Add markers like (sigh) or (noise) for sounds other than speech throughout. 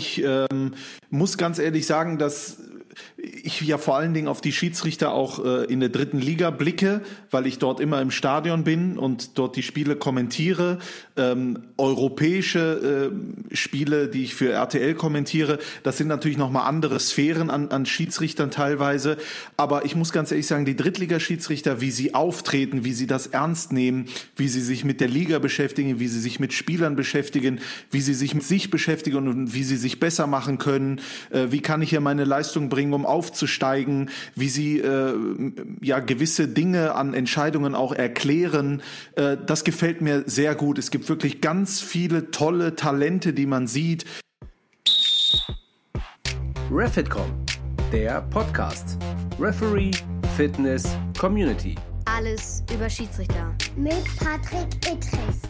Ich ähm, muss ganz ehrlich sagen, dass ich ja vor allen Dingen auf die Schiedsrichter auch äh, in der dritten Liga blicke, weil ich dort immer im Stadion bin und dort die Spiele kommentiere. Ähm, europäische äh, Spiele, die ich für RTL kommentiere, das sind natürlich nochmal andere Sphären an, an Schiedsrichtern teilweise. Aber ich muss ganz ehrlich sagen, die Drittligaschiedsrichter, wie sie auftreten, wie sie das ernst nehmen, wie sie sich mit der Liga beschäftigen, wie sie sich mit Spielern beschäftigen, wie sie sich mit sich beschäftigen und wie sie sich besser machen können, äh, wie kann ich hier meine Leistung bringen, um aufzusteigen, wie sie äh, ja gewisse Dinge an Entscheidungen auch erklären. Äh, das gefällt mir sehr gut. Es gibt wirklich ganz viele tolle Talente, die man sieht. Refitcom, der Podcast. Referee, Fitness, Community. Alles über Schiedsrichter. Mit Patrick Ittrich.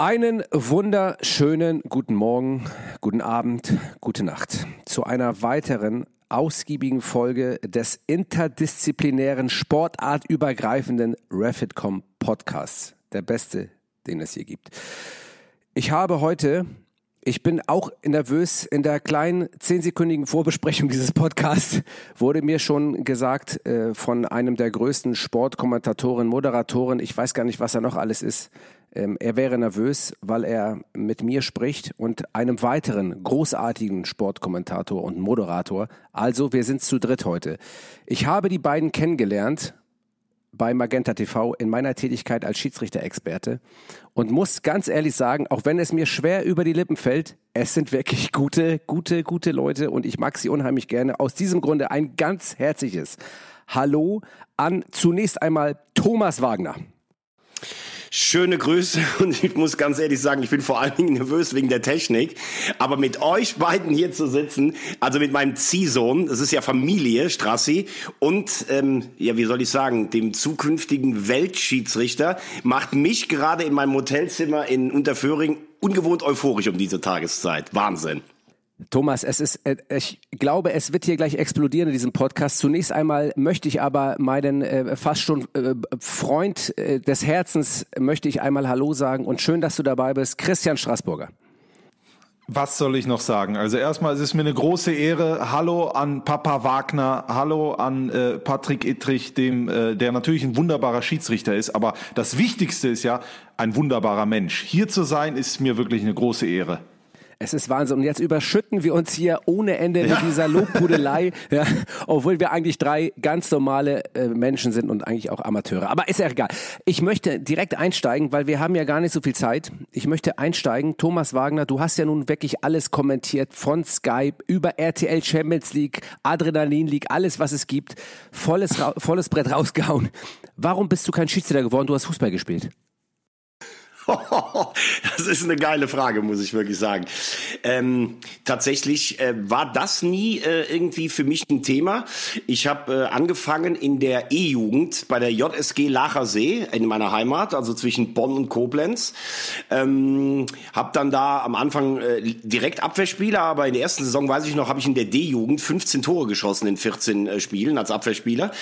Einen wunderschönen guten Morgen, guten Abend, gute Nacht zu einer weiteren ausgiebigen Folge des interdisziplinären, sportartübergreifenden Refitcom Podcasts. Der beste, den es hier gibt. Ich habe heute, ich bin auch nervös, in der kleinen zehnsekündigen Vorbesprechung dieses Podcasts wurde mir schon gesagt äh, von einem der größten Sportkommentatoren, Moderatoren, ich weiß gar nicht, was er noch alles ist, er wäre nervös, weil er mit mir spricht und einem weiteren großartigen Sportkommentator und Moderator. Also, wir sind zu dritt heute. Ich habe die beiden kennengelernt bei Magenta TV in meiner Tätigkeit als Schiedsrichter-Experte und muss ganz ehrlich sagen, auch wenn es mir schwer über die Lippen fällt, es sind wirklich gute, gute, gute Leute und ich mag sie unheimlich gerne. Aus diesem Grunde ein ganz herzliches Hallo an zunächst einmal Thomas Wagner. Schöne Grüße (laughs) und ich muss ganz ehrlich sagen, ich bin vor allen Dingen nervös wegen der Technik. Aber mit euch beiden hier zu sitzen, also mit meinem Ziehsohn, das ist ja Familie, Strassi, und ähm, ja, wie soll ich sagen, dem zukünftigen Weltschiedsrichter, macht mich gerade in meinem Hotelzimmer in Unterföhring ungewohnt euphorisch um diese Tageszeit. Wahnsinn. Thomas, es ist, äh, ich glaube, es wird hier gleich explodieren in diesem Podcast. Zunächst einmal möchte ich aber meinen äh, fast schon äh, Freund äh, des Herzens möchte ich einmal Hallo sagen und schön, dass du dabei bist, Christian Straßburger. Was soll ich noch sagen? Also erstmal es ist mir eine große Ehre. Hallo an Papa Wagner, hallo an äh, Patrick Ittrich, dem, äh, der natürlich ein wunderbarer Schiedsrichter ist, aber das Wichtigste ist ja ein wunderbarer Mensch. Hier zu sein ist mir wirklich eine große Ehre. Es ist Wahnsinn. Und jetzt überschütten wir uns hier ohne Ende ja. mit dieser Lobpudelei, (laughs) ja, obwohl wir eigentlich drei ganz normale äh, Menschen sind und eigentlich auch Amateure. Aber ist ja egal. Ich möchte direkt einsteigen, weil wir haben ja gar nicht so viel Zeit. Ich möchte einsteigen. Thomas Wagner, du hast ja nun wirklich alles kommentiert von Skype über RTL Champions League, Adrenalin League, alles was es gibt. Volles, volles Brett rausgehauen. Warum bist du kein Schiedsrichter geworden? Du hast Fußball gespielt. Das ist eine geile Frage, muss ich wirklich sagen. Ähm, tatsächlich äh, war das nie äh, irgendwie für mich ein Thema. Ich habe äh, angefangen in der E-Jugend bei der JSG Lachersee in meiner Heimat, also zwischen Bonn und Koblenz. Ähm, habe dann da am Anfang äh, direkt Abwehrspieler, aber in der ersten Saison, weiß ich noch, habe ich in der D-Jugend 15 Tore geschossen in 14 äh, Spielen als Abwehrspieler.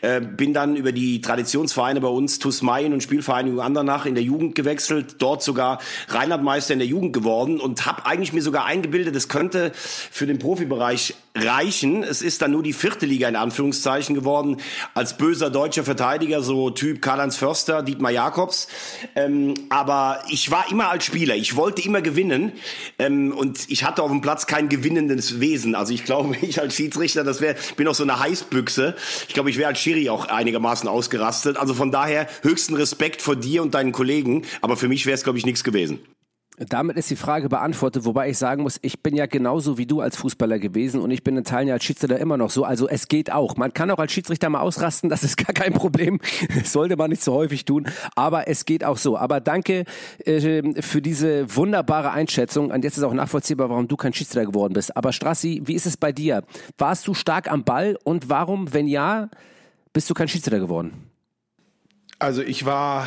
Äh, bin dann über die Traditionsvereine bei uns, TuS Mayen und Spielvereinigung Andernach in der Jugend gewechselt gewechselt, dort sogar Rheinlandmeister in der Jugend geworden und habe eigentlich mir sogar eingebildet, es könnte für den Profibereich reichen. Es ist dann nur die vierte Liga in Anführungszeichen geworden, als böser deutscher Verteidiger, so Typ Karl-Heinz Förster, Dietmar Jakobs. Ähm, aber ich war immer als Spieler, ich wollte immer gewinnen ähm, und ich hatte auf dem Platz kein gewinnendes Wesen. Also ich glaube, (laughs) ich als Schiedsrichter, das wäre, bin auch so eine Heißbüchse. Ich glaube, ich wäre als Schiri auch einigermaßen ausgerastet. Also von daher höchsten Respekt vor dir und deinen Kollegen, aber für mich wäre es, glaube ich, nichts gewesen. Damit ist die Frage beantwortet, wobei ich sagen muss, ich bin ja genauso wie du als Fußballer gewesen und ich bin in Teilen ja als Schiedsrichter immer noch so. Also es geht auch. Man kann auch als Schiedsrichter mal ausrasten, (laughs) das ist gar kein Problem. Das sollte man nicht so häufig tun, aber es geht auch so. Aber danke äh, für diese wunderbare Einschätzung. Und jetzt ist auch nachvollziehbar, warum du kein Schiedsrichter geworden bist. Aber Strassi, wie ist es bei dir? Warst du stark am Ball und warum, wenn ja, bist du kein Schiedsrichter geworden? Also ich war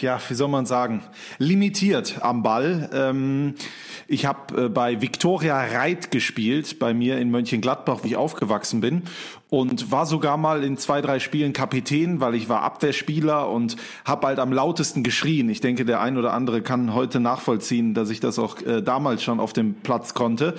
ja, wie soll man sagen, limitiert am Ball. Ähm, ich habe äh, bei Viktoria Reit gespielt, bei mir in Mönchengladbach, wo ich aufgewachsen bin. Und war sogar mal in zwei, drei Spielen Kapitän, weil ich war Abwehrspieler und habe halt am lautesten geschrien. Ich denke, der ein oder andere kann heute nachvollziehen, dass ich das auch äh, damals schon auf dem Platz konnte.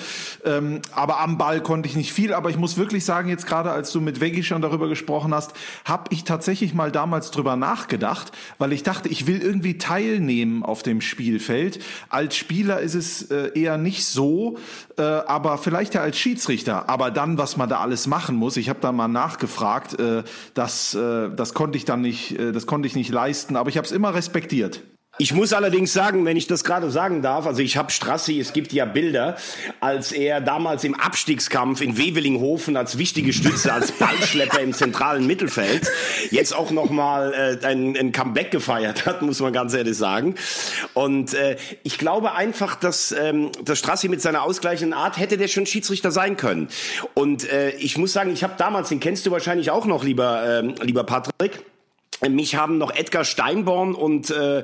Ähm, aber am Ball konnte ich nicht viel. Aber ich muss wirklich sagen, jetzt gerade als du mit Veggie schon darüber gesprochen hast, habe ich tatsächlich mal damals drüber nachgedacht, weil ich dachte, ich will irgendwie teilnehmen auf dem Spielfeld. Als Spieler ist es äh, eher nicht so, äh, aber vielleicht ja als Schiedsrichter. Aber dann, was man da alles machen muss, ich habe da mal nachgefragt, äh, das, äh, das konnte ich dann nicht, äh, das konnte ich nicht leisten, aber ich habe es immer respektiert. Ich muss allerdings sagen, wenn ich das gerade sagen darf, also ich habe Strassi, es gibt ja Bilder, als er damals im Abstiegskampf in Wevelinghofen als wichtige Stütze, als Ballschlepper im zentralen Mittelfeld, jetzt auch nochmal äh, ein, ein Comeback gefeiert hat, muss man ganz ehrlich sagen. Und äh, ich glaube einfach, dass, ähm, dass Strassi mit seiner ausgleichenden Art hätte der schon Schiedsrichter sein können. Und äh, ich muss sagen, ich habe damals, den kennst du wahrscheinlich auch noch, lieber, äh, lieber Patrick, mich haben noch Edgar Steinborn und äh,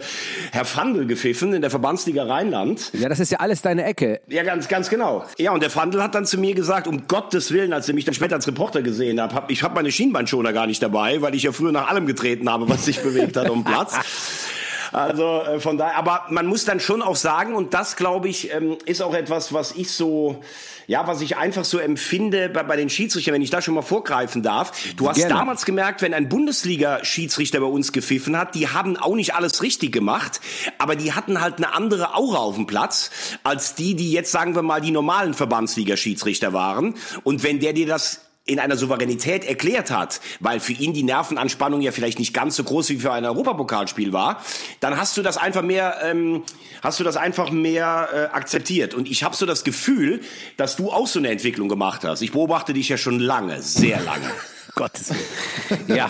Herr Fandl gepfiffen in der Verbandsliga Rheinland. Ja, das ist ja alles deine Ecke. Ja, ganz, ganz genau. Ja, und der Fandl hat dann zu mir gesagt, um Gottes Willen, als er mich dann später als Reporter gesehen hat, hab, ich habe meine Schienbeinschoner gar nicht dabei, weil ich ja früher nach allem getreten habe, was sich bewegt hat um Platz. (laughs) Also äh, von daher, aber man muss dann schon auch sagen, und das glaube ich, ähm, ist auch etwas, was ich so, ja, was ich einfach so empfinde bei, bei den Schiedsrichtern, wenn ich da schon mal vorgreifen darf. Du hast Gerne. damals gemerkt, wenn ein Bundesliga-Schiedsrichter bei uns gepfiffen hat, die haben auch nicht alles richtig gemacht, aber die hatten halt eine andere Aura auf dem Platz, als die, die jetzt, sagen wir mal, die normalen Verbandsliga-Schiedsrichter waren. Und wenn der dir das in einer Souveränität erklärt hat, weil für ihn die Nervenanspannung ja vielleicht nicht ganz so groß wie für ein Europapokalspiel war, dann hast du das einfach mehr, ähm, hast du das einfach mehr äh, akzeptiert. Und ich habe so das Gefühl, dass du auch so eine Entwicklung gemacht hast. Ich beobachte dich ja schon lange, sehr lange. (laughs) Gottes Willen. (laughs) Ja,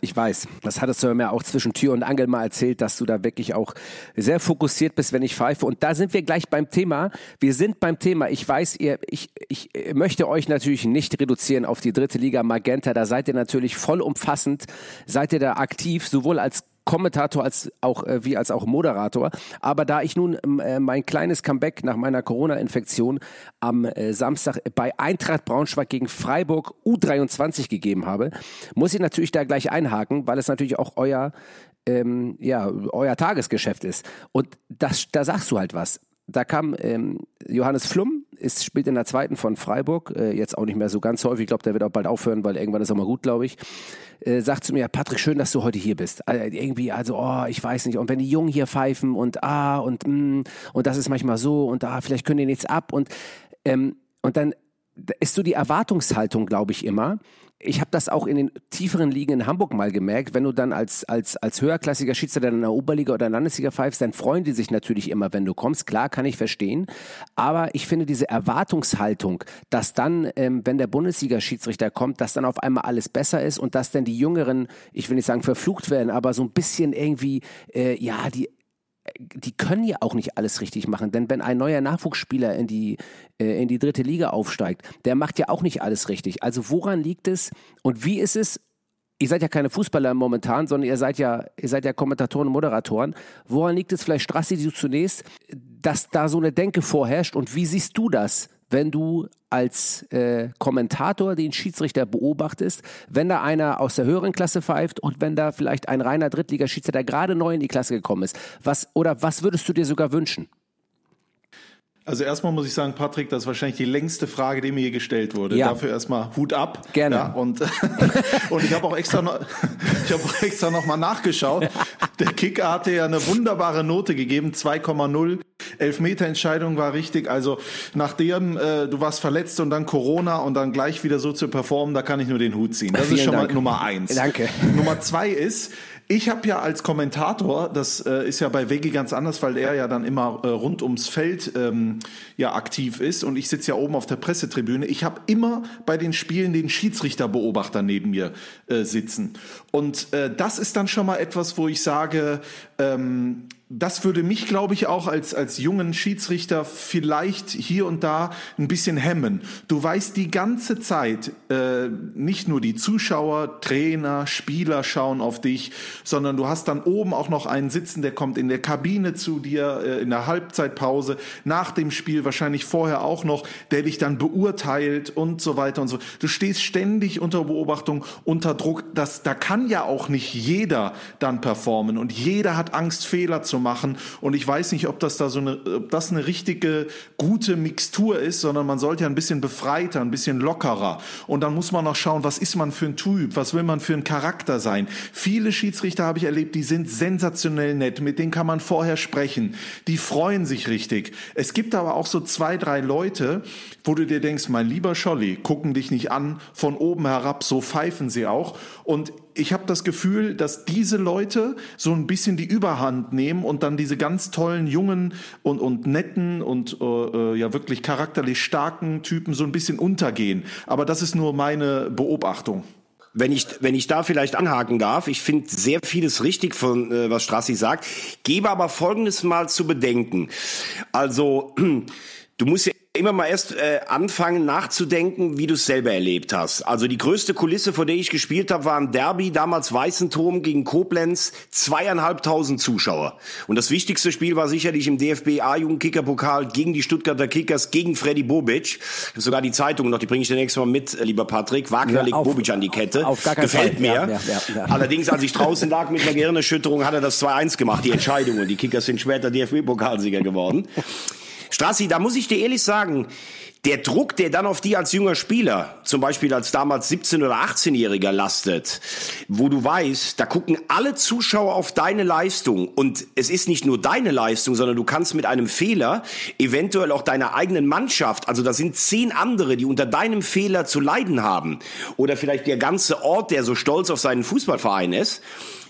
ich weiß. Das hattest du mir auch zwischen Tür und Angel mal erzählt, dass du da wirklich auch sehr fokussiert bist, wenn ich pfeife. Und da sind wir gleich beim Thema. Wir sind beim Thema. Ich weiß, ihr, ich, ich möchte euch natürlich nicht reduzieren auf die dritte Liga Magenta. Da seid ihr natürlich vollumfassend, seid ihr da aktiv, sowohl als Kommentator als auch äh, wie als auch Moderator. Aber da ich nun ähm, äh, mein kleines Comeback nach meiner Corona-Infektion am äh, Samstag bei Eintracht Braunschweig gegen Freiburg U23 gegeben habe, muss ich natürlich da gleich einhaken, weil es natürlich auch euer ähm, ja euer Tagesgeschäft ist. Und das, da sagst du halt was. Da kam ähm, Johannes Flum, ist, spielt in der zweiten von Freiburg, äh, jetzt auch nicht mehr so ganz häufig, ich glaube, der wird auch bald aufhören, weil irgendwann ist er mal gut, glaube ich. Äh, sagt zu mir, Patrick, schön, dass du heute hier bist. Äh, irgendwie, also, oh, ich weiß nicht. Und wenn die Jungen hier pfeifen und ah und mm, und das ist manchmal so und ah, vielleicht können die nichts ab und ähm, und dann ist so die Erwartungshaltung, glaube ich, immer. Ich habe das auch in den tieferen Ligen in Hamburg mal gemerkt, wenn du dann als, als, als höherklassiger Schiedsrichter in der Oberliga oder Landesliga pfeifst, dann freuen die sich natürlich immer, wenn du kommst. Klar, kann ich verstehen. Aber ich finde diese Erwartungshaltung, dass dann, ähm, wenn der Bundesliga-Schiedsrichter kommt, dass dann auf einmal alles besser ist und dass dann die Jüngeren, ich will nicht sagen verflucht werden, aber so ein bisschen irgendwie, äh, ja, die die können ja auch nicht alles richtig machen, denn wenn ein neuer Nachwuchsspieler in die, äh, in die dritte Liga aufsteigt, der macht ja auch nicht alles richtig. Also woran liegt es und wie ist es? Ihr seid ja keine Fußballer momentan, sondern ihr seid ja, ihr seid ja Kommentatoren und Moderatoren. Woran liegt es vielleicht, Strassi, du zunächst, dass da so eine Denke vorherrscht und wie siehst du das? Wenn du als äh, Kommentator den Schiedsrichter beobachtest, wenn da einer aus der höheren Klasse pfeift und wenn da vielleicht ein reiner Drittligaschiedsrichter gerade neu in die Klasse gekommen ist. Was oder was würdest du dir sogar wünschen? Also erstmal muss ich sagen, Patrick, das ist wahrscheinlich die längste Frage, die mir hier gestellt wurde. Ja. Dafür erstmal Hut ab. Gerne. Ja, und, (laughs) und ich habe auch extra noch, ich habe auch extra noch mal nachgeschaut. (laughs) Der Kicker hatte ja eine wunderbare Note gegeben, 2,0. Elfmeterentscheidung war richtig. Also nachdem äh, du warst verletzt und dann Corona und dann gleich wieder so zu performen, da kann ich nur den Hut ziehen. Das Vielen ist schon Dank. mal Nummer eins. Danke. Nummer zwei ist, ich habe ja als Kommentator, das äh, ist ja bei Veggie ganz anders, weil er ja dann immer äh, rund ums Feld ähm, ja aktiv ist und ich sitze ja oben auf der Pressetribüne. Ich habe immer bei den Spielen den Schiedsrichterbeobachter neben mir äh, sitzen. Und äh, das ist dann schon mal etwas, wo ich sage, ähm, das würde mich, glaube ich, auch als, als jungen Schiedsrichter vielleicht hier und da ein bisschen hemmen. Du weißt die ganze Zeit, äh, nicht nur die Zuschauer, Trainer, Spieler schauen auf dich, sondern du hast dann oben auch noch einen sitzen, der kommt in der Kabine zu dir, äh, in der Halbzeitpause, nach dem Spiel, wahrscheinlich vorher auch noch, der dich dann beurteilt und so weiter und so. Du stehst ständig unter Beobachtung, unter Druck. Das, da kann ja auch nicht jeder dann performen und jeder hat Angst, Fehler zu machen. Und ich weiß nicht, ob das da so eine, ob das eine richtige gute Mixtur ist, sondern man sollte ja ein bisschen befreiter, ein bisschen lockerer. Und dann muss man auch schauen, was ist man für ein Typ, was will man für ein Charakter sein. Viele Schiedsrichter habe ich erlebt, die sind sensationell nett, mit denen kann man vorher sprechen. Die freuen sich richtig. Es gibt aber auch so zwei, drei Leute, wo du dir denkst, mein lieber Scholli, gucken dich nicht an, von oben herab, so pfeifen sie auch. Und ich habe das Gefühl, dass diese Leute so ein bisschen die Überhand nehmen und dann diese ganz tollen jungen und, und netten und äh, äh, ja wirklich charakterlich starken Typen so ein bisschen untergehen. Aber das ist nur meine Beobachtung. Wenn ich, wenn ich da vielleicht anhaken darf, ich finde sehr vieles richtig von äh, was Strassi sagt, gebe aber Folgendes mal zu bedenken. Also (clears throat) du musst ja immer mal erst äh, anfangen nachzudenken, wie du es selber erlebt hast. Also die größte Kulisse, vor der ich gespielt habe, war ein Derby, damals Weißenturm gegen Koblenz, zweieinhalbtausend Zuschauer. Und das wichtigste Spiel war sicherlich im DFB A-Jugendkicker-Pokal gegen die Stuttgarter Kickers, gegen Freddy Bobic. Sogar die Zeitung noch, die bringe ich dir nächstes Mal mit, lieber Patrick. Wagner ja, legt Bobic an die Kette. Auf gar keinen Gefällt Fall. mir. Ja, ja, Allerdings, als ich draußen lag mit einer Gehirnerschütterung, hat er das 2-1 gemacht, die Entscheidung. Und die Kickers sind später DFB-Pokalsieger geworden. Strassi, da muss ich dir ehrlich sagen, der Druck, der dann auf die als junger Spieler, zum Beispiel als damals 17- oder 18-Jähriger lastet, wo du weißt, da gucken alle Zuschauer auf deine Leistung. Und es ist nicht nur deine Leistung, sondern du kannst mit einem Fehler eventuell auch deiner eigenen Mannschaft, also da sind zehn andere, die unter deinem Fehler zu leiden haben. Oder vielleicht der ganze Ort, der so stolz auf seinen Fußballverein ist,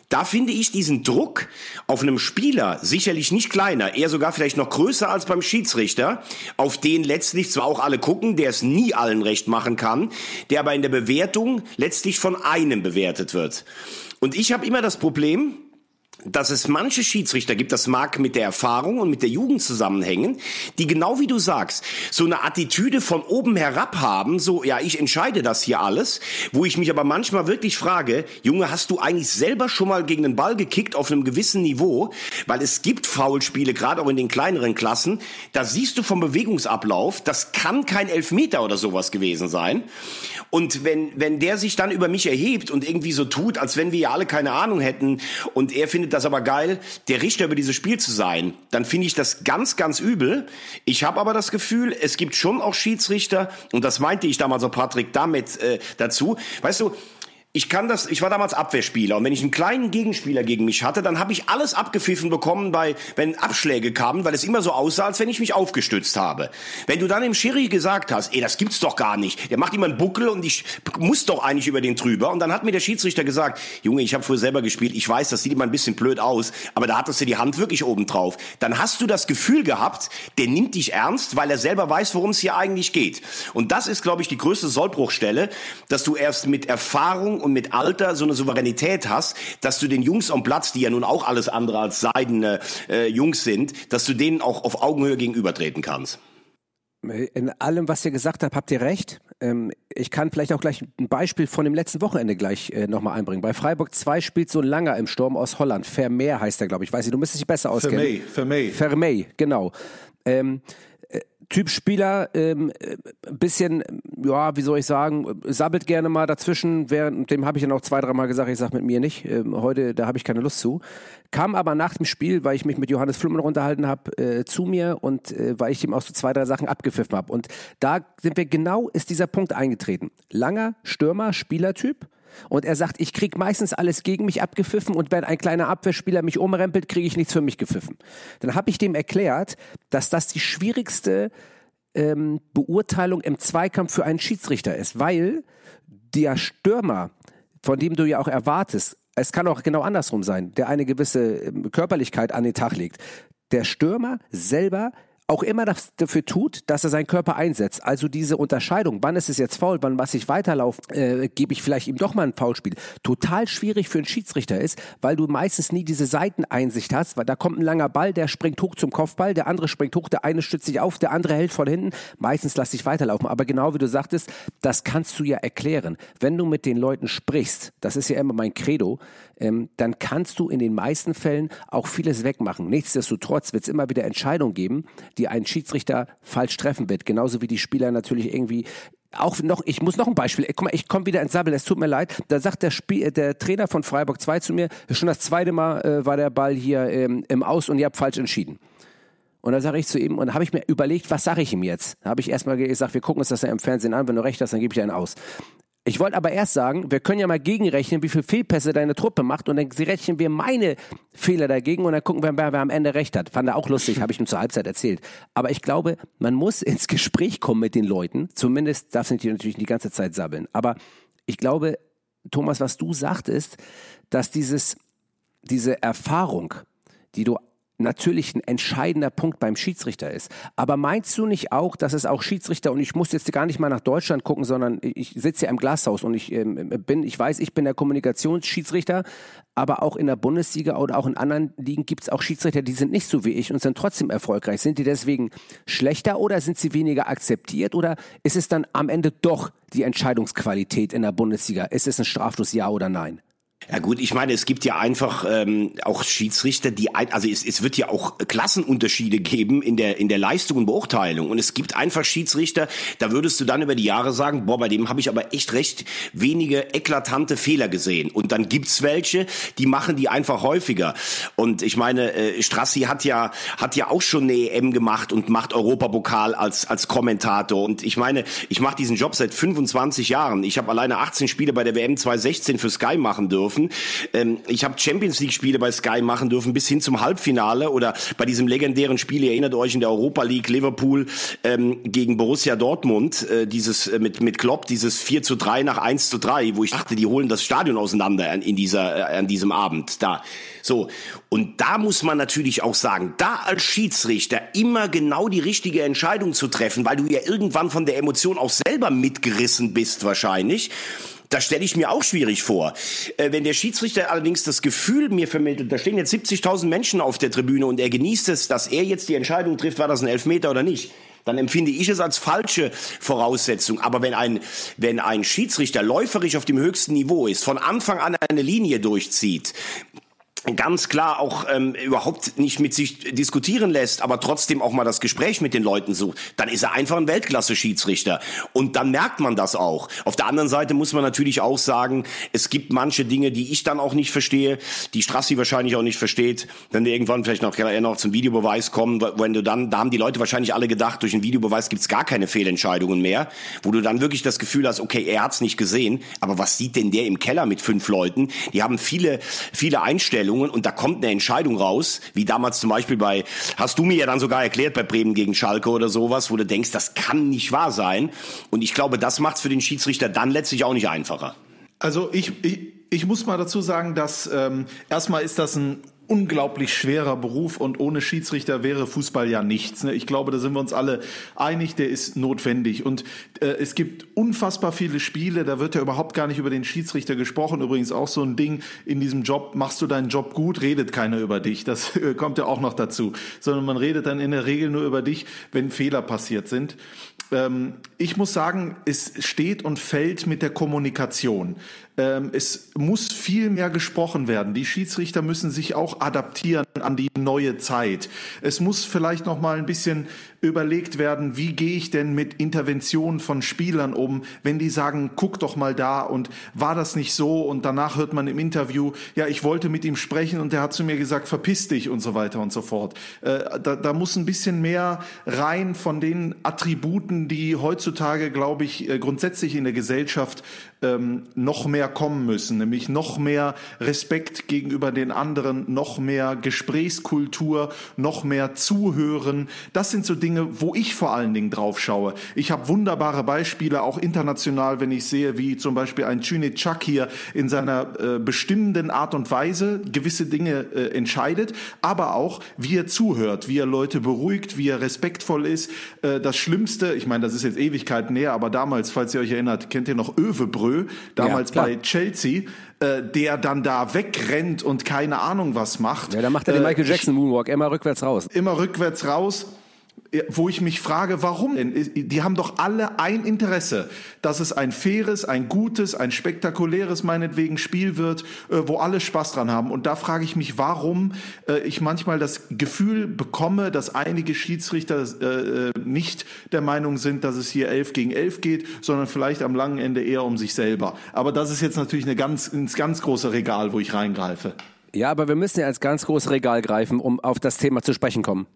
da finde ich diesen Druck auf einem Spieler sicherlich nicht kleiner, eher sogar vielleicht noch größer als beim Schiedsrichter, auf den letztlich zwar auch alle gucken, der es nie allen recht machen kann, der aber in der Bewertung letztlich von einem bewertet wird. Und ich habe immer das Problem, dass es manche Schiedsrichter gibt, das mag mit der Erfahrung und mit der Jugend zusammenhängen, die genau wie du sagst, so eine Attitüde von oben herab haben, so, ja, ich entscheide das hier alles, wo ich mich aber manchmal wirklich frage, Junge, hast du eigentlich selber schon mal gegen den Ball gekickt auf einem gewissen Niveau? Weil es gibt Foulspiele, gerade auch in den kleineren Klassen, da siehst du vom Bewegungsablauf, das kann kein Elfmeter oder sowas gewesen sein. Und wenn, wenn der sich dann über mich erhebt und irgendwie so tut, als wenn wir ja alle keine Ahnung hätten und er findet das aber geil, der Richter über dieses Spiel zu sein, dann finde ich das ganz, ganz übel. Ich habe aber das Gefühl, es gibt schon auch Schiedsrichter, und das meinte ich damals auch Patrick damit äh, dazu, weißt du, ich kann das, ich war damals Abwehrspieler und wenn ich einen kleinen Gegenspieler gegen mich hatte, dann habe ich alles abgepfiffen bekommen, bei, wenn Abschläge kamen, weil es immer so aussah, als wenn ich mich aufgestützt habe. Wenn du dann dem Schiri gesagt hast, ey, das gibt's doch gar nicht, der macht immer einen Buckel und ich muss doch eigentlich über den drüber und dann hat mir der Schiedsrichter gesagt, Junge, ich habe früher selber gespielt, ich weiß, das sieht immer ein bisschen blöd aus, aber da hattest du die Hand wirklich oben drauf. Dann hast du das Gefühl gehabt, der nimmt dich ernst, weil er selber weiß, worum es hier eigentlich geht. Und das ist, glaube ich, die größte Sollbruchstelle, dass du erst mit Erfahrung und mit Alter so eine Souveränität hast, dass du den Jungs am Platz, die ja nun auch alles andere als seidene äh, Jungs sind, dass du denen auch auf Augenhöhe gegenübertreten kannst. In allem, was ihr gesagt habt, habt ihr recht. Ähm, ich kann vielleicht auch gleich ein Beispiel von dem letzten Wochenende gleich äh, nochmal einbringen. Bei Freiburg 2 spielt so ein Langer im Sturm aus Holland. Vermeer heißt er, glaube ich. Weiß nicht, du müsstest dich besser auskennen. Vermey, Vermey. Vermey, genau. Ähm, Typ Spieler, ähm, bisschen, ja, wie soll ich sagen, sabbelt gerne mal dazwischen. Während, dem habe ich dann auch zwei, dreimal gesagt, ich sag mit mir nicht. Ähm, heute, da habe ich keine Lust zu. Kam aber nach dem Spiel, weil ich mich mit Johannes Flummen unterhalten habe, äh, zu mir und äh, weil ich ihm auch so zwei, drei Sachen abgepfiffen habe. Und da sind wir genau, ist dieser Punkt eingetreten. Langer Stürmer, Spielertyp und er sagt, ich kriege meistens alles gegen mich abgepfiffen und wenn ein kleiner Abwehrspieler mich umrempelt, kriege ich nichts für mich gepfiffen. Dann habe ich dem erklärt, dass das die schwierigste ähm, Beurteilung im Zweikampf für einen Schiedsrichter ist, weil der Stürmer, von dem du ja auch erwartest, es kann auch genau andersrum sein, der eine gewisse ähm, Körperlichkeit an den Tag legt. Der Stürmer selber auch immer dafür tut, dass er seinen Körper einsetzt. Also diese Unterscheidung, wann ist es jetzt faul, wann was ich weiterlaufe, äh, gebe ich vielleicht ihm doch mal ein Foulspiel. Total schwierig für einen Schiedsrichter ist, weil du meistens nie diese Seiteneinsicht hast, weil da kommt ein langer Ball, der springt hoch zum Kopfball, der andere springt hoch, der eine stützt sich auf, der andere hält von hinten. Meistens lass dich weiterlaufen. Aber genau wie du sagtest, das kannst du ja erklären. Wenn du mit den Leuten sprichst, das ist ja immer mein Credo, ähm, dann kannst du in den meisten Fällen auch vieles wegmachen. Nichtsdestotrotz wird es immer wieder Entscheidungen geben, die ein Schiedsrichter falsch treffen wird. Genauso wie die Spieler natürlich irgendwie auch noch, ich muss noch ein Beispiel, guck mal, ich komme wieder ins Sabbel, es tut mir leid, da sagt der, Spiel, der Trainer von Freiburg 2 zu mir, schon das zweite Mal äh, war der Ball hier ähm, im Aus und ihr habt falsch entschieden. Und da sage ich zu ihm, und habe ich mir überlegt, was sage ich ihm jetzt? Da habe ich erstmal gesagt, wir gucken uns das ja im Fernsehen an, wenn du recht hast, dann gebe ich einen aus. Ich wollte aber erst sagen, wir können ja mal gegenrechnen, wie viele Fehlpässe deine Truppe macht und dann rechnen wir meine Fehler dagegen und dann gucken wir, wer, wer am Ende recht hat. Fand er auch lustig, (laughs) habe ich ihm zur Halbzeit erzählt. Aber ich glaube, man muss ins Gespräch kommen mit den Leuten. Zumindest darf nicht natürlich die ganze Zeit sabbeln. Aber ich glaube, Thomas, was du sagtest, dass dieses, diese Erfahrung, die du natürlich ein entscheidender Punkt beim Schiedsrichter ist. Aber meinst du nicht auch, dass es auch Schiedsrichter, und ich muss jetzt gar nicht mal nach Deutschland gucken, sondern ich sitze ja im Glashaus und ich ähm, bin, ich weiß, ich bin der Kommunikationsschiedsrichter, aber auch in der Bundesliga oder auch in anderen Ligen gibt es auch Schiedsrichter, die sind nicht so wie ich und sind trotzdem erfolgreich. Sind die deswegen schlechter oder sind sie weniger akzeptiert oder ist es dann am Ende doch die Entscheidungsqualität in der Bundesliga? Ist es ein Strafstoß, ja oder nein? Ja gut, ich meine, es gibt ja einfach ähm, auch Schiedsrichter, die ein, also es, es wird ja auch Klassenunterschiede geben in der in der Leistung und Beurteilung. Und es gibt einfach Schiedsrichter, da würdest du dann über die Jahre sagen, boah, bei dem habe ich aber echt recht wenige eklatante Fehler gesehen. Und dann gibt's welche, die machen die einfach häufiger. Und ich meine, äh, Strassi hat ja hat ja auch schon eine EM gemacht und macht Europapokal als als Kommentator. Und ich meine, ich mache diesen Job seit 25 Jahren. Ich habe alleine 18 Spiele bei der WM 2016 für Sky machen dürfen dürfen. Ähm, ich habe Champions League Spiele bei Sky machen dürfen bis hin zum Halbfinale oder bei diesem legendären Spiel, ihr erinnert euch in der Europa League Liverpool ähm, gegen Borussia Dortmund, äh, dieses äh, mit mit Klopp, dieses 4 zu 3 nach 1 zu 3, wo ich dachte, die holen das Stadion auseinander an, in dieser äh, an diesem Abend da. So und da muss man natürlich auch sagen, da als Schiedsrichter immer genau die richtige Entscheidung zu treffen, weil du ja irgendwann von der Emotion auch selber mitgerissen bist wahrscheinlich. Das stelle ich mir auch schwierig vor. Äh, wenn der Schiedsrichter allerdings das Gefühl mir vermittelt, da stehen jetzt 70.000 Menschen auf der Tribüne und er genießt es, dass er jetzt die Entscheidung trifft, war das ein Elfmeter oder nicht, dann empfinde ich es als falsche Voraussetzung. Aber wenn ein, wenn ein Schiedsrichter läuferisch auf dem höchsten Niveau ist, von Anfang an eine Linie durchzieht, ganz klar auch ähm, überhaupt nicht mit sich diskutieren lässt, aber trotzdem auch mal das Gespräch mit den Leuten sucht, dann ist er einfach ein Weltklasse-Schiedsrichter. Und dann merkt man das auch. Auf der anderen Seite muss man natürlich auch sagen, es gibt manche Dinge, die ich dann auch nicht verstehe, die Strassi wahrscheinlich auch nicht versteht, wenn wir irgendwann vielleicht noch, noch zum Videobeweis kommen, wenn du dann, da haben die Leute wahrscheinlich alle gedacht, durch den Videobeweis gibt's gar keine Fehlentscheidungen mehr, wo du dann wirklich das Gefühl hast, okay, er hat's nicht gesehen, aber was sieht denn der im Keller mit fünf Leuten? Die haben viele, viele Einstellungen Entscheidungen und da kommt eine Entscheidung raus, wie damals zum Beispiel bei, hast du mir ja dann sogar erklärt bei Bremen gegen Schalke oder sowas, wo du denkst, das kann nicht wahr sein. Und ich glaube, das macht es für den Schiedsrichter dann letztlich auch nicht einfacher. Also ich, ich, ich muss mal dazu sagen, dass ähm, erstmal ist das ein unglaublich schwerer Beruf und ohne Schiedsrichter wäre Fußball ja nichts. Ne? Ich glaube, da sind wir uns alle einig, der ist notwendig. Und äh, es gibt unfassbar viele Spiele, da wird ja überhaupt gar nicht über den Schiedsrichter gesprochen. Übrigens auch so ein Ding in diesem Job, machst du deinen Job gut, redet keiner über dich. Das äh, kommt ja auch noch dazu. Sondern man redet dann in der Regel nur über dich, wenn Fehler passiert sind. Ähm, ich muss sagen, es steht und fällt mit der Kommunikation. Ähm, es muss viel mehr gesprochen werden. Die Schiedsrichter müssen sich auch adaptieren an die neue Zeit. Es muss vielleicht noch mal ein bisschen überlegt werden, wie gehe ich denn mit Interventionen von Spielern um, wenn die sagen, guck doch mal da und war das nicht so und danach hört man im Interview, ja, ich wollte mit ihm sprechen und der hat zu mir gesagt, verpiss dich und so weiter und so fort. Äh, da, da muss ein bisschen mehr rein von den Attributen, die heutzutage, glaube ich, äh, grundsätzlich in der Gesellschaft ähm, noch mehr kommen müssen, nämlich noch mehr Respekt gegenüber den anderen, noch mehr Gesprächskultur, noch mehr Zuhören. Das sind so Dinge, wo ich vor allen Dingen drauf schaue. Ich habe wunderbare Beispiele, auch international, wenn ich sehe, wie zum Beispiel ein Cüneyt Chuck hier in seiner äh, bestimmenden Art und Weise gewisse Dinge äh, entscheidet, aber auch, wie er zuhört, wie er Leute beruhigt, wie er respektvoll ist. Äh, das Schlimmste, ich meine, das ist jetzt Ewigkeit näher, aber damals, falls ihr euch erinnert, kennt ihr noch Övebrö, damals Ja, bei Chelsea, äh, der dann da wegrennt und keine Ahnung was macht. Ja, dann macht er den Äh, Michael Jackson Moonwalk immer rückwärts raus. immer rückwärts raus, wo ich mich frage, warum denn? Die haben doch alle ein Interesse, dass es ein faires, ein gutes, ein spektakuläres meinetwegen Spiel wird, äh, wo alle Spaß dran haben. Und da frage ich mich, warum äh, ich manchmal das Gefühl bekomme, dass einige Schiedsrichter äh, äh, nicht der Meinung sind, dass es hier 11 gegen 11 geht, sondern vielleicht am langen Ende eher um sich selber. Aber das ist jetzt natürlich eine ganz, ins ganz große Regal, wo ich reingreife. Ja, aber wir müssen ja als ganz großes Regal greifen, um auf das Thema zu sprechen kommen.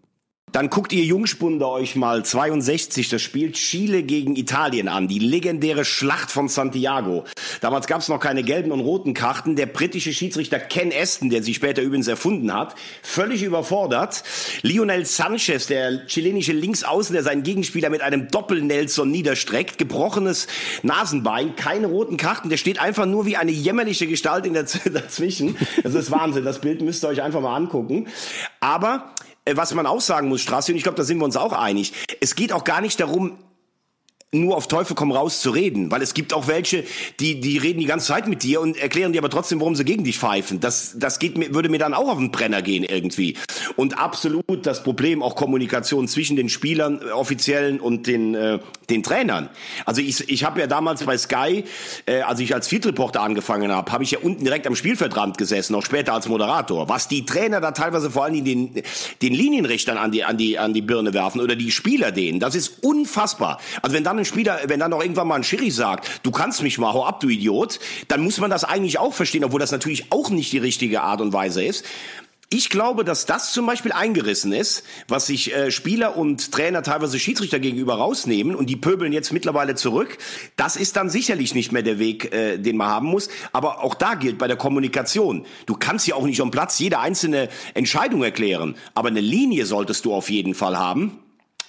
Dann guckt ihr Jungspunde euch mal 62 das Spiel Chile gegen Italien an, die legendäre Schlacht von Santiago. Damals gab es noch keine gelben und roten Karten. Der britische Schiedsrichter Ken Aston, der sie später übrigens erfunden hat, völlig überfordert. Lionel Sanchez, der chilenische Linksaußen, der seinen Gegenspieler mit einem Doppel-Nelson niederstreckt, gebrochenes Nasenbein, keine roten Karten, der steht einfach nur wie eine jämmerliche Gestalt in der (laughs) dazwischen. Das ist Wahnsinn, das Bild müsst ihr euch einfach mal angucken. Aber was man auch sagen muss, Strassi, und ich glaube, da sind wir uns auch einig, es geht auch gar nicht darum, nur auf Teufel komm raus zu reden, weil es gibt auch welche, die die reden die ganze Zeit mit dir und erklären dir aber trotzdem, warum sie gegen dich pfeifen. Das das geht mir würde mir dann auch auf den Brenner gehen irgendwie. Und absolut das Problem auch Kommunikation zwischen den Spielern, äh, offiziellen und den äh, den Trainern. Also ich ich habe ja damals bei Sky, äh, als ich als Field Reporter angefangen habe, habe ich ja unten direkt am Spielfeldrand gesessen, auch später als Moderator. Was die Trainer da teilweise vor allen Dingen den den Linienrichtern an die an die an die Birne werfen oder die Spieler denen, das ist unfassbar. Also wenn dann ein Spieler, wenn dann noch irgendwann mal ein Schiri sagt, du kannst mich mal, hau ab, du Idiot, dann muss man das eigentlich auch verstehen, obwohl das natürlich auch nicht die richtige Art und Weise ist. Ich glaube, dass das zum Beispiel eingerissen ist, was sich äh, Spieler und Trainer teilweise Schiedsrichter gegenüber rausnehmen und die pöbeln jetzt mittlerweile zurück. Das ist dann sicherlich nicht mehr der Weg, äh, den man haben muss. Aber auch da gilt bei der Kommunikation. Du kannst ja auch nicht am Platz jede einzelne Entscheidung erklären. Aber eine Linie solltest du auf jeden Fall haben.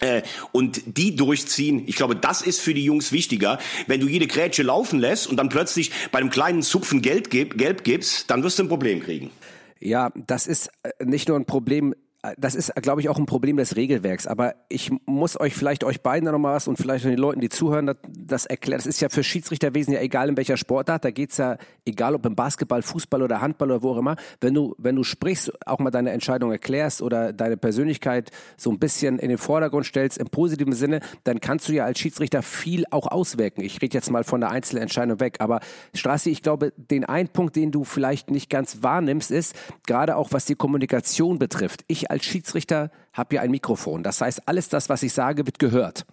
Äh, und die durchziehen, ich glaube, das ist für die Jungs wichtiger. Wenn du jede Grätsche laufen lässt und dann plötzlich bei einem kleinen Zupfen Geld gib, gelb gibst, dann wirst du ein Problem kriegen. Ja, das ist äh, nicht nur ein Problem, das ist, glaube ich, auch ein Problem des Regelwerks. Aber ich muss euch vielleicht euch beiden noch mal was und vielleicht den Leuten, die zuhören, das, das erklären. Das ist ja für Schiedsrichterwesen ja egal in welcher Sportart. Da geht's ja egal ob im Basketball, Fußball oder Handball oder wo auch immer. Wenn du wenn du sprichst, auch mal deine Entscheidung erklärst oder deine Persönlichkeit so ein bisschen in den Vordergrund stellst im positiven Sinne, dann kannst du ja als Schiedsrichter viel auch auswirken. Ich rede jetzt mal von der einzelnen Entscheidung weg. Aber Strassi, ich glaube, den einen Punkt, den du vielleicht nicht ganz wahrnimmst, ist gerade auch was die Kommunikation betrifft. Ich als Schiedsrichter habe ja ein Mikrofon. Das heißt, alles das, was ich sage, wird gehört.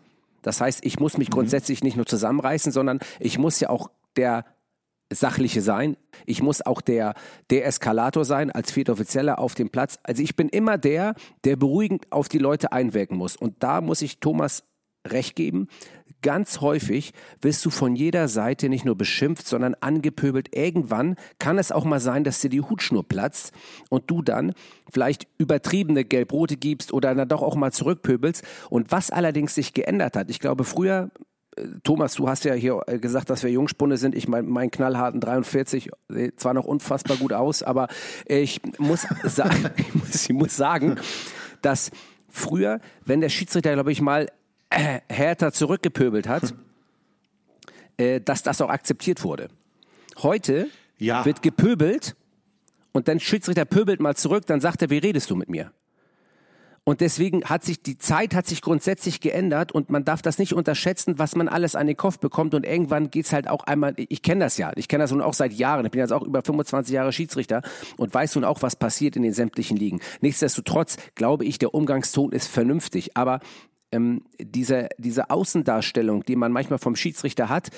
Das heißt, ich muss mich grundsätzlich nicht nur zusammenreißen, sondern ich muss ja auch der Sachliche sein. Ich muss auch der, der Eskalator sein als Viertoffizieller auf dem Platz. Also ich bin immer der, der beruhigend auf die Leute einwirken muss. Und da muss ich Thomas recht geben. Ganz häufig wirst du von jeder Seite nicht nur beschimpft, sondern angepöbelt. Irgendwann kann es auch mal sein, dass dir die Hutschnur platzt und du dann vielleicht übertriebene Gelbrote gibst oder dann doch auch mal zurückpöbelst. Und was allerdings sich geändert hat, ich glaube früher Thomas, du hast ja hier äh, gesagt, dass wir Jungspunde sind. Ich meine, mein knallharten 43 sieht zwar noch unfassbar gut aus, aber ich muss sagen, (laughs) ich muss, ich muss sagen, dass früher, wenn der Schiedsrichter, glaube ich, mal äh, härter zurückgepöbelt hat, äh, dass das auch akzeptiert wurde. Heute Ja. wird gepöbelt und dann Schiedsrichter pöbelt mal zurück, dann sagt er, wie redest du mit mir? Und deswegen hat sich die Zeit hat sich grundsätzlich geändert und man darf das nicht unterschätzen, was man alles an den Kopf bekommt und irgendwann geht's halt auch einmal, ich kenne das ja, ich kenne das nun auch seit Jahren, ich bin jetzt auch über 25 Jahre Schiedsrichter und weiß nun auch, was passiert in den sämtlichen Ligen. Nichtsdestotrotz glaube ich, der Umgangston ist vernünftig, aber ähm, diese, diese Außendarstellung, die man manchmal vom Schiedsrichter hat,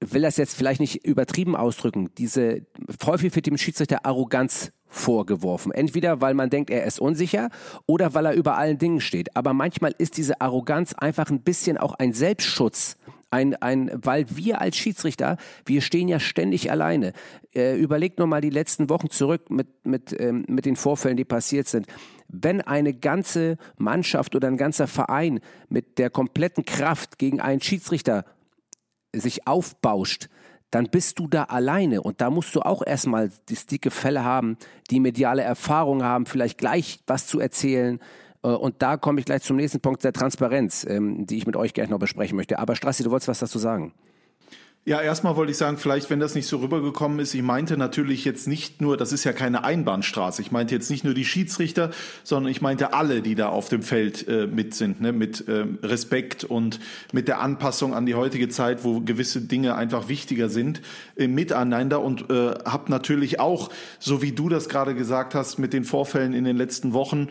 will das jetzt vielleicht nicht übertrieben ausdrücken. Diese häufig wird dem Schiedsrichter Arroganz vorgeworfen. Entweder weil man denkt, er ist unsicher oder weil er über allen Dingen steht. Aber manchmal ist diese Arroganz einfach ein bisschen auch ein Selbstschutz Ein, ein, weil wir als Schiedsrichter, wir stehen ja ständig alleine. Äh, überlegt nur mal die letzten Wochen zurück mit, mit, ähm, mit den Vorfällen, die passiert sind. Wenn eine ganze Mannschaft oder ein ganzer Verein mit der kompletten Kraft gegen einen Schiedsrichter sich aufbauscht, dann bist du da alleine und da musst du auch erstmal das dicke Fälle haben, die mediale Erfahrung haben, vielleicht gleich was zu erzählen. Äh, und da komme ich gleich zum nächsten Punkt der Transparenz, ähm, die ich mit euch gleich noch besprechen möchte. Aber Strassi, du wolltest was dazu sagen? Ja, erstmal wollte ich sagen, vielleicht, wenn das nicht so rübergekommen ist, ich meinte natürlich jetzt nicht nur, das ist ja keine Einbahnstraße, ich meinte jetzt nicht nur die Schiedsrichter, sondern ich meinte alle, die da auf dem Feld äh, mit sind, ne? mit äh, Respekt und mit der Anpassung an die heutige Zeit, wo gewisse Dinge einfach wichtiger sind, äh, miteinander und äh, habe natürlich auch, so wie du das gerade gesagt hast, mit den Vorfällen in den letzten Wochen,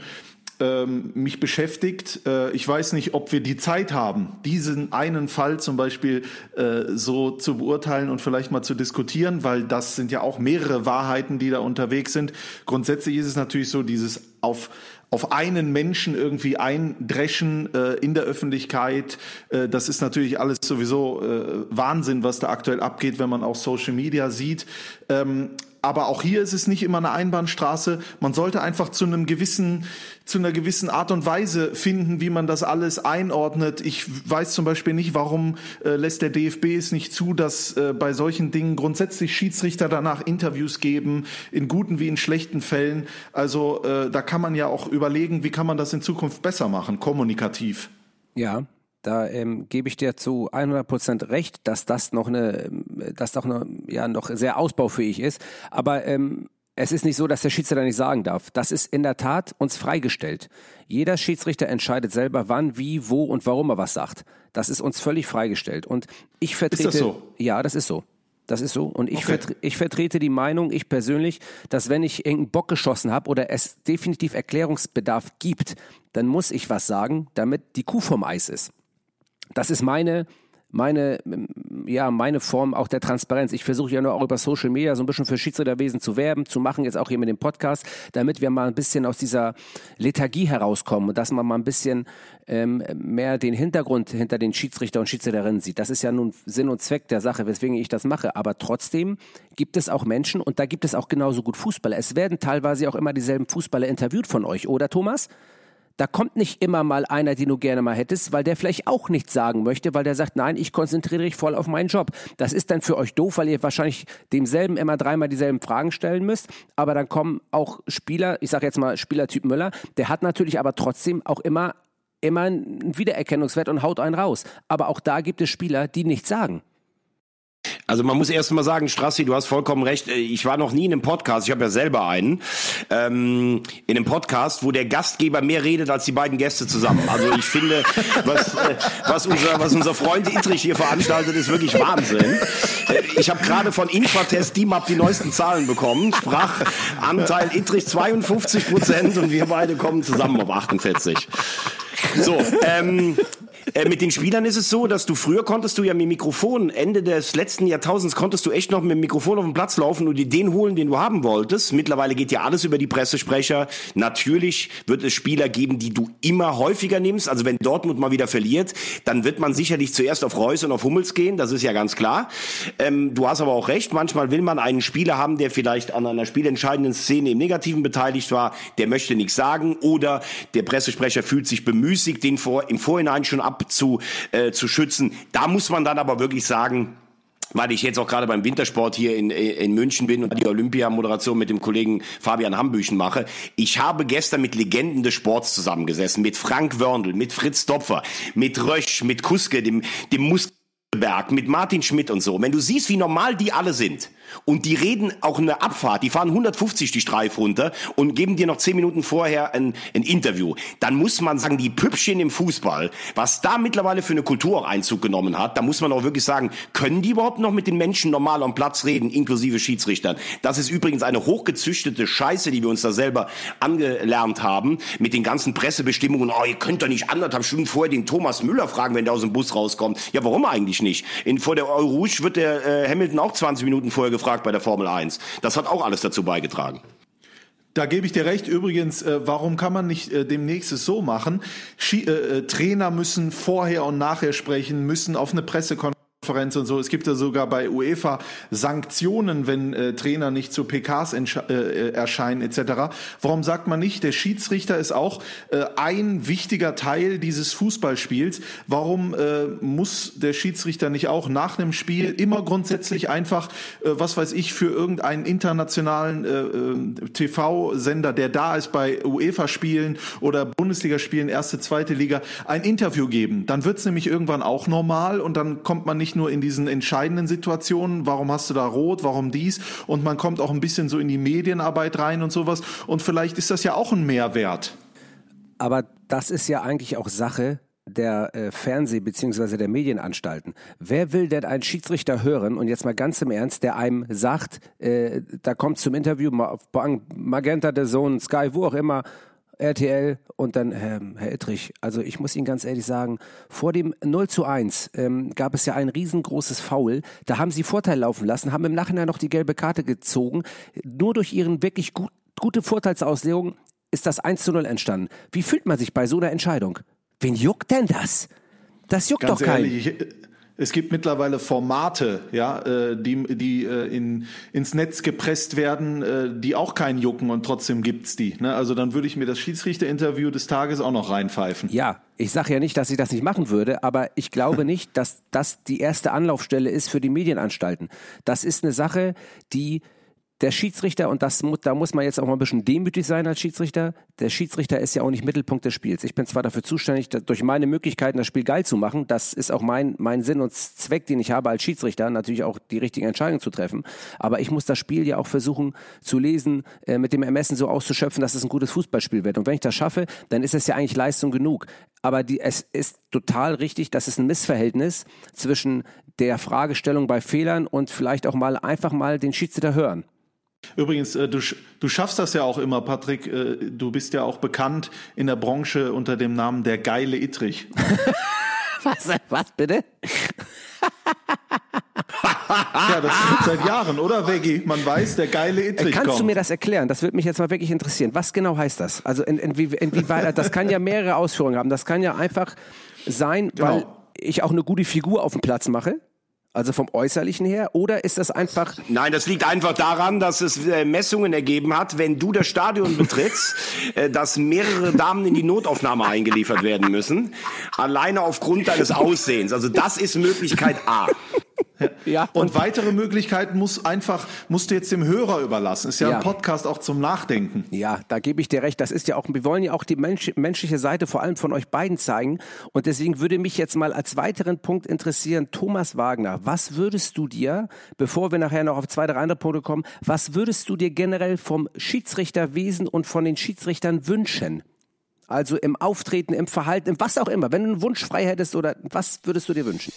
ähm, mich beschäftigt. Äh, ich weiß nicht, ob wir die Zeit haben, diesen einen Fall zum Beispiel äh, so zu beurteilen und vielleicht mal zu diskutieren, weil das sind ja auch mehrere Wahrheiten, die da unterwegs sind. Grundsätzlich ist es natürlich so, dieses auf auf einen Menschen irgendwie eindreschen äh, in der Öffentlichkeit. Äh, das ist natürlich alles sowieso äh, Wahnsinn, was da aktuell abgeht, wenn man auch Social Media sieht. Ähm, aber auch hier ist es nicht immer eine Einbahnstraße. Man sollte einfach zu einem gewissen, zu einer gewissen Art und Weise finden, wie man das alles einordnet. Ich weiß zum Beispiel nicht, warum äh, lässt der DFB es nicht zu, dass äh, bei solchen Dingen grundsätzlich Schiedsrichter danach Interviews geben, in guten wie in schlechten Fällen. Also äh, da kann man ja auch überlegen, wie kann man das in Zukunft besser machen, kommunikativ. Ja, da ähm, gebe ich dir zu 100 Prozent recht, dass das noch eine, dass doch eine, ja noch sehr ausbaufähig ist. Aber ähm, es ist nicht so, dass der Schiedsrichter nicht sagen darf. Das ist in der Tat uns freigestellt. Jeder Schiedsrichter entscheidet selber, wann, wie, wo und warum er was sagt. Das ist uns völlig freigestellt. Und ich vertrete. Ist das so? Ja, das ist so. Das ist so. Und ich, okay. vertre ich vertrete die Meinung, ich persönlich, dass wenn ich irgendeinen Bock geschossen habe oder es definitiv Erklärungsbedarf gibt, dann muss ich was sagen, damit die Kuh vom Eis ist. Das ist meine, meine, ja, meine Form auch der Transparenz. Ich versuche ja nur auch über Social Media so ein bisschen für Schiedsrichterwesen zu werben, zu machen, jetzt auch hier mit dem Podcast, damit wir mal ein bisschen aus dieser Lethargie herauskommen und dass man mal ein bisschen ähm, mehr den Hintergrund hinter den Schiedsrichter und Schiedsrichterinnen sieht. Das ist ja nun Sinn und Zweck der Sache, weswegen ich das mache. Aber trotzdem gibt es auch Menschen und da gibt es auch genauso gut Fußballer. Es werden teilweise auch immer dieselben Fußballer interviewt von euch, oder Thomas? Da kommt nicht immer mal einer, den du gerne mal hättest, weil der vielleicht auch nichts sagen möchte, weil der sagt, nein, ich konzentriere mich voll auf meinen Job. Das ist dann für euch doof, weil ihr wahrscheinlich demselben immer dreimal dieselben Fragen stellen müsst. Aber dann kommen auch Spieler, ich sage jetzt mal Spielertyp Müller, der hat natürlich aber trotzdem auch immer immer einen Wiedererkennungswert und haut einen raus. Aber auch da gibt es Spieler, die nichts sagen. Also man muss erst mal sagen, Strassi, du hast vollkommen recht. Äh, ich war noch nie in einem Podcast, ich habe ja selber einen, ähm, in einem Podcast, wo der Gastgeber mehr redet als die beiden Gäste zusammen. Also ich finde, (laughs) was, äh, was, unser, was unser Freund Itrich hier veranstaltet, ist wirklich Wahnsinn. Äh, ich habe gerade von Infratest DIMAP die neuesten Zahlen bekommen. Sprachanteil Itrich 52 Prozent und wir beide kommen zusammen auf 48. So, ähm, äh, mit den Spielern ist es so, dass du früher konntest du ja mit Mikrofon, Ende des letzten Jahrtausends konntest du echt noch mit dem Mikrofon auf den Platz laufen und dir den holen, den du haben wolltest. Mittlerweile geht ja alles über die Pressesprecher. Natürlich wird es Spieler geben, die du immer häufiger nimmst. Also wenn Dortmund mal wieder verliert, dann wird man sicherlich zuerst auf Reus und auf Hummels gehen. Das ist ja ganz klar. Ähm, du hast aber auch recht. Manchmal will man einen Spieler haben, der vielleicht an einer spielentscheidenden Szene im Negativen beteiligt war. Der möchte nichts sagen oder der Pressesprecher fühlt sich bemüßigt, den vor, im Vorhinein schon ab zu, äh, zu schützen. Da muss man dann aber wirklich sagen, weil ich jetzt auch gerade beim Wintersport hier in, in München bin und die Olympia-Moderation mit dem Kollegen Fabian Hambüchen mache. Ich habe gestern mit Legenden des Sports zusammengesessen, mit Frank Wörndl, mit Fritz Dopfer, mit Rösch, mit Kuske, dem, dem Muskelberg, mit Martin Schmidt und so. Wenn du siehst, wie normal die alle sind, und die reden auch eine Abfahrt, die fahren 150 die Streif runter und geben dir noch 10 Minuten vorher ein, ein Interview. Dann muss man sagen, die Püppchen im Fußball, was da mittlerweile für eine Kultur auch Einzug genommen hat, da muss man auch wirklich sagen, können die überhaupt noch mit den Menschen normal am Platz reden, inklusive Schiedsrichtern? Das ist übrigens eine hochgezüchtete Scheiße, die wir uns da selber angelernt haben, mit den ganzen Pressebestimmungen. Oh, ihr könnt doch nicht anderthalb Stunden vorher den Thomas Müller fragen, wenn der aus dem Bus rauskommt. Ja, warum eigentlich nicht? In, vor der Euro wird der äh, Hamilton auch 20 Minuten vorher gefragt bei der Formel 1. Das hat auch alles dazu beigetragen. Da gebe ich dir recht. Übrigens, äh, warum kann man nicht äh, demnächst es so machen? Schi äh, äh Trainer müssen vorher und nachher sprechen, müssen auf eine Pressekonferenz Konferenz und so. Es gibt ja sogar bei UEFA Sanktionen, wenn äh, Trainer nicht zu PKs äh, äh, erscheinen etc. Warum sagt man nicht, der Schiedsrichter ist auch äh, ein wichtiger Teil dieses Fußballspiels? Warum äh, muss der Schiedsrichter nicht auch nach einem Spiel immer grundsätzlich einfach, äh, was weiß ich, für irgendeinen internationalen TV-Sender, der da ist bei UEFA-Spielen oder Bundesligaspielen, erste, zweite Liga, ein Interview geben? Dann wird es nämlich irgendwann auch normal und dann kommt man nicht nicht nur in diesen entscheidenden Situationen, warum hast du da rot, warum dies und man kommt auch ein bisschen so in die Medienarbeit rein und sowas und vielleicht ist das ja auch ein Mehrwert. Aber das ist ja eigentlich auch Sache der äh, Fernseh- bzw. der Medienanstalten. Wer will denn einen Schiedsrichter hören und jetzt mal ganz im Ernst, der einem sagt, äh, da kommt zum Interview Magenta, der Sohn, Sky, wo auch immer, RTL und dann ähm, Herr Ittrich, also ich muss Ihnen ganz ehrlich sagen, vor dem 0 zu 1 ähm, gab es ja ein riesengroßes Foul. Da haben Sie Vorteil laufen lassen, haben im Nachhinein noch die gelbe Karte gezogen. Nur durch Ihren wirklich gut, gute Vorteilsauslegung ist das 1 zu 0 entstanden. Wie fühlt man sich bei so einer Entscheidung? Wen juckt denn das? Das juckt ganz doch keinen. Ehrlich, ich, es gibt mittlerweile Formate, ja, äh, die, die äh, in, ins Netz gepresst werden, äh, die auch keinen jucken und trotzdem gibt's die. Ne? Also dann würde ich mir das Schiedsrichterinterview des Tages auch noch reinpfeifen. Ja, ich sage ja nicht, dass ich das nicht machen würde, aber ich glaube (laughs) nicht, dass das die erste Anlaufstelle ist für die Medienanstalten. Das ist eine Sache, die der Schiedsrichter, und das, da muss man jetzt auch mal ein bisschen demütig sein als Schiedsrichter, der Schiedsrichter ist ja auch nicht Mittelpunkt des Spiels. Ich bin zwar dafür zuständig, durch meine Möglichkeiten das Spiel geil zu machen, das ist auch mein, mein Sinn und Zweck, den ich habe als Schiedsrichter, natürlich auch die richtigen Entscheidungen zu treffen, aber ich muss das Spiel ja auch versuchen zu lesen, äh, mit dem Ermessen so auszuschöpfen, dass es ein gutes Fußballspiel wird. Und wenn ich das schaffe, dann ist es ja eigentlich Leistung genug. Aber die, es ist total richtig, dass es ein Missverhältnis zwischen der Fragestellung bei Fehlern und vielleicht auch mal einfach mal den Schiedsrichter hören. Übrigens, äh, du, du schaffst das ja auch immer, Patrick. Äh, du bist ja auch bekannt in der Branche unter dem Namen der geile Ittrich. (laughs) was, was bitte? ja, das seit Jahren, oder Veggie? Man weiß, der geile Ittrich Kannst kommt. du mir das erklären? Das würde mich jetzt mal wirklich interessieren. Was genau heißt das? Also in, in, inwieweit, das kann ja mehrere Ausführungen haben. Das kann ja einfach sein, genau. weil ich auch eine gute Figur auf dem Platz mache. Also vom Äußerlichen her? Oder ist das einfach. Nein, das liegt einfach daran, dass es äh, Messungen ergeben hat, wenn du das Stadion betrittst, (laughs) äh, dass mehrere Damen in die Notaufnahme eingeliefert werden müssen. Alleine aufgrund deines Aussehens. Also das ist Möglichkeit A. Ja. Und, und weitere Möglichkeiten muss einfach, musst du jetzt dem Hörer überlassen. Ist ja, ja, ein Podcast auch zum Nachdenken. Ja, da gebe ich dir recht. Das ist ja auch, wir wollen ja auch die Mensch, menschliche Seite vor allem von euch beiden zeigen. Und deswegen würde mich jetzt mal als weiteren Punkt interessieren, Thomas Wagner, was würdest du dir, bevor wir nachher noch auf zwei, drei andere Punkte kommen, was würdest du dir generell vom Schiedsrichterwesen und von den Schiedsrichtern wünschen? Also im Auftreten, im Verhalten, im was auch immer. Wenn du einen Wunsch frei hättest oder was würdest du dir wünschen?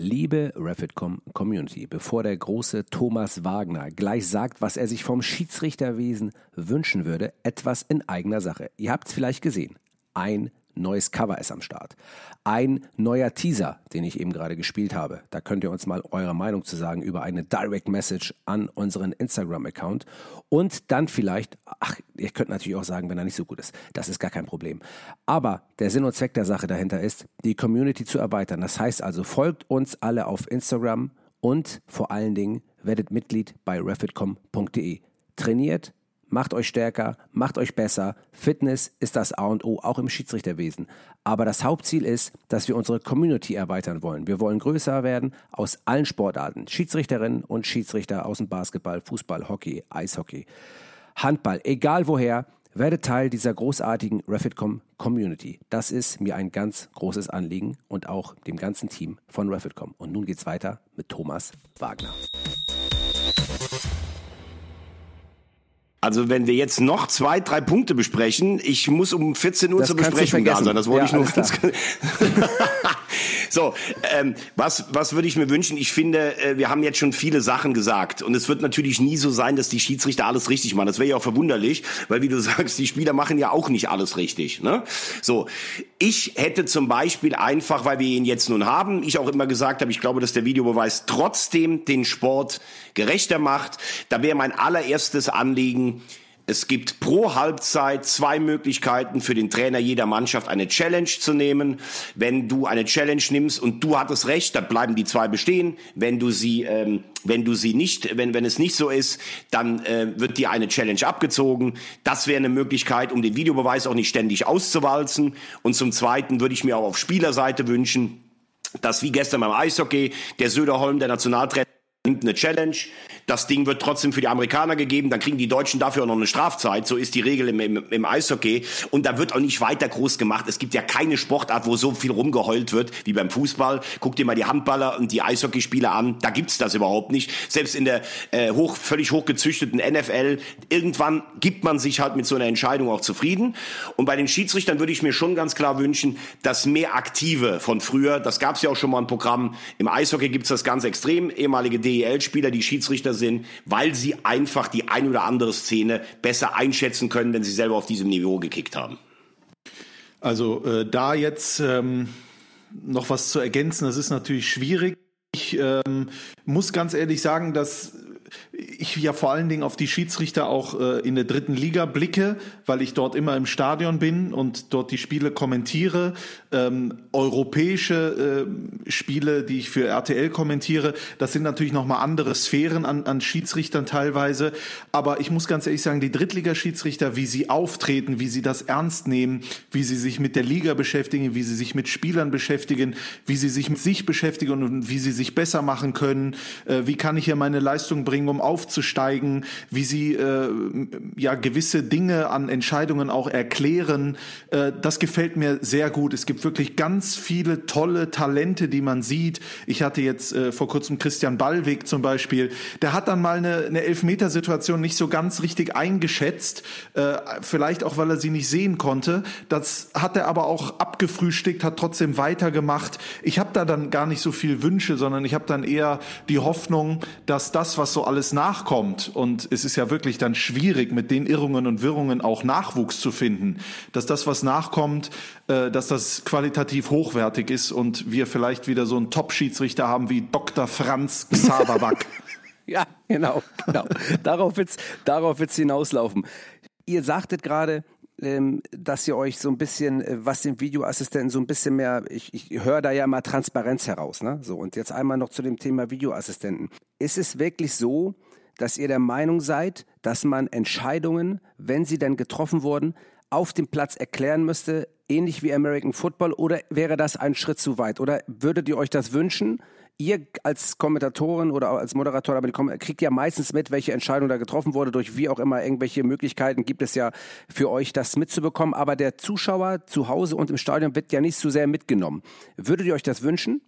Liebe Refitcom Community, bevor der große Thomas Wagner gleich sagt, was er sich vom Schiedsrichterwesen wünschen würde, etwas in eigener Sache. Ihr habt es vielleicht gesehen. Ein neues Cover ist am Start. Ein neuer Teaser, den ich eben gerade gespielt habe. Da könnt ihr uns mal eure Meinung zu sagen über eine Direct Message an unseren Instagram-Account. Und dann vielleicht, ach, ihr könnt natürlich auch sagen, wenn er nicht so gut ist. Das ist gar kein Problem. Aber der Sinn und Zweck der Sache dahinter ist, die Community zu erweitern. Das heißt also, folgt uns alle auf Instagram und vor allen Dingen werdet Mitglied bei refitcom.de. Trainiert, macht euch stärker, macht euch besser. Fitness ist das A und O, auch im Schiedsrichterwesen. Aber das Hauptziel ist, dass wir unsere Community erweitern wollen. Wir wollen größer werden aus allen Sportarten. Schiedsrichterinnen und Schiedsrichter aus dem Basketball, Fußball, Hockey, Eishockey, Handball, egal woher. Werde Teil dieser großartigen Refitcom Community. Das ist mir ein ganz großes Anliegen und auch dem ganzen Team von Refitcom. Und nun geht's weiter mit Thomas Wagner. Also wenn wir jetzt noch zwei, drei Punkte besprechen, ich muss um 14 Uhr das zur Besprechung da sein. Das wollte ja, ich nur ganz. (laughs) So, ähm, was, was würde ich mir wünschen? Ich finde, äh, wir haben jetzt schon viele Sachen gesagt und es wird natürlich nie so sein, dass die Schiedsrichter alles richtig machen. Das wäre ja auch verwunderlich, weil wie du (laughs) sagst, die Spieler machen ja auch nicht alles richtig. Ne? So, ich hätte zum Beispiel einfach, weil wir ihn jetzt nun haben, ich auch immer gesagt habe, ich glaube, dass der Videobeweis trotzdem den Sport gerechter macht. Da wäre mein allererstes Anliegen, es gibt pro Halbzeit zwei Möglichkeiten für den Trainer jeder Mannschaft eine Challenge zu nehmen. Wenn du eine Challenge nimmst und du hattest recht, dann bleiben die zwei bestehen. Wenn du sie, ähm, wenn du sie nicht, wenn wenn es nicht so ist, dann äh, wird dir eine Challenge abgezogen. Das wäre eine Möglichkeit, um den Videobeweis auch nicht ständig auszuwalzen. Und zum Zweiten würde ich mir auch auf Spielerseite wünschen, dass wie gestern beim Eishockey der Söderholm, der Nationaltrainer nimmt eine Challenge, das Ding wird trotzdem für die Amerikaner gegeben, dann kriegen die Deutschen dafür auch noch eine Strafzeit. So ist die Regel im, im, im Eishockey. Und da wird auch nicht weiter groß gemacht. Es gibt ja keine Sportart, wo so viel rumgeheult wird wie beim Fußball. Guck dir mal die Handballer und die Eishockeyspieler an. Da gibt's das überhaupt nicht. Selbst in der äh, hoch, völlig hochgezüchteten NFL, irgendwann gibt man sich halt mit so einer Entscheidung auch zufrieden. Und bei den Schiedsrichtern würde ich mir schon ganz klar wünschen, dass mehr Aktive von früher, das gab's ja auch schon mal ein Programm, im Eishockey gibt's das ganz extrem, ehemalige DEL-Spieler, die Schiedsrichter sind, weil sie einfach die ein oder andere Szene besser einschätzen können, wenn sie selber auf diesem Niveau gekickt haben. Also äh, da jetzt ähm, noch was zu ergänzen, das ist natürlich schwierig. Ich ähm, muss ganz ehrlich sagen, dass ich ja vor allen Dingen auf die Schiedsrichter auch äh, in der dritten Liga blicke, weil ich dort immer im Stadion bin und dort die Spiele kommentiere. Ähm, europäische äh, Spiele, die ich für RTL kommentiere, das sind natürlich nochmal andere Sphären an, an Schiedsrichtern teilweise. Aber ich muss ganz ehrlich sagen, die Drittligaschiedsrichter, wie sie auftreten, wie sie das ernst nehmen, wie sie sich mit der Liga beschäftigen, wie sie sich mit Spielern beschäftigen, wie sie sich mit sich beschäftigen und wie sie sich besser machen können, äh, wie kann ich hier meine Leistung bringen, um aufzusteigen, wie sie äh, ja gewisse Dinge an Entscheidungen auch erklären. Äh, das gefällt mir sehr gut. Es gibt wirklich ganz viele tolle Talente, die man sieht. Ich hatte jetzt äh, vor kurzem Christian Ballweg zum Beispiel. Der hat dann mal eine, eine Elfmetersituation nicht so ganz richtig eingeschätzt. Äh, vielleicht auch, weil er sie nicht sehen konnte. Das hat er aber auch abgefrühstückt, hat trotzdem weitergemacht. Ich habe da dann gar nicht so viel Wünsche, sondern ich habe dann eher die Hoffnung, dass das, was so alles nachkommt, und es ist ja wirklich dann schwierig, mit den Irrungen und Wirrungen auch Nachwuchs zu finden, dass das, was nachkommt, äh, dass das qualitativ hochwertig ist und wir vielleicht wieder so einen Top-Schiedsrichter haben wie Dr. Franz Xaberback. (laughs) ja, genau, genau. darauf wird's, darauf wird's hinauslaufen. Ihr sagtet gerade, ähm, dass ihr euch so ein bisschen, äh, was den Videoassistenten so ein bisschen mehr, ich, ich höre da ja mal Transparenz heraus, ne? So, und jetzt einmal noch zu dem Thema Videoassistenten. Ist es wirklich so, dass ihr der Meinung seid, dass man Entscheidungen, wenn sie denn getroffen wurden, auf dem Platz erklären müsste, ähnlich wie American Football, oder wäre das ein Schritt zu weit? Oder würdet ihr euch das wünschen? Ihr als Kommentatorin oder als Moderator aber kriegt ja meistens mit, welche Entscheidung da getroffen wurde, durch wie auch immer irgendwelche Möglichkeiten gibt es ja für euch, das mitzubekommen. Aber der Zuschauer zu Hause und im Stadion wird ja nicht so sehr mitgenommen. Würdet ihr euch das wünschen?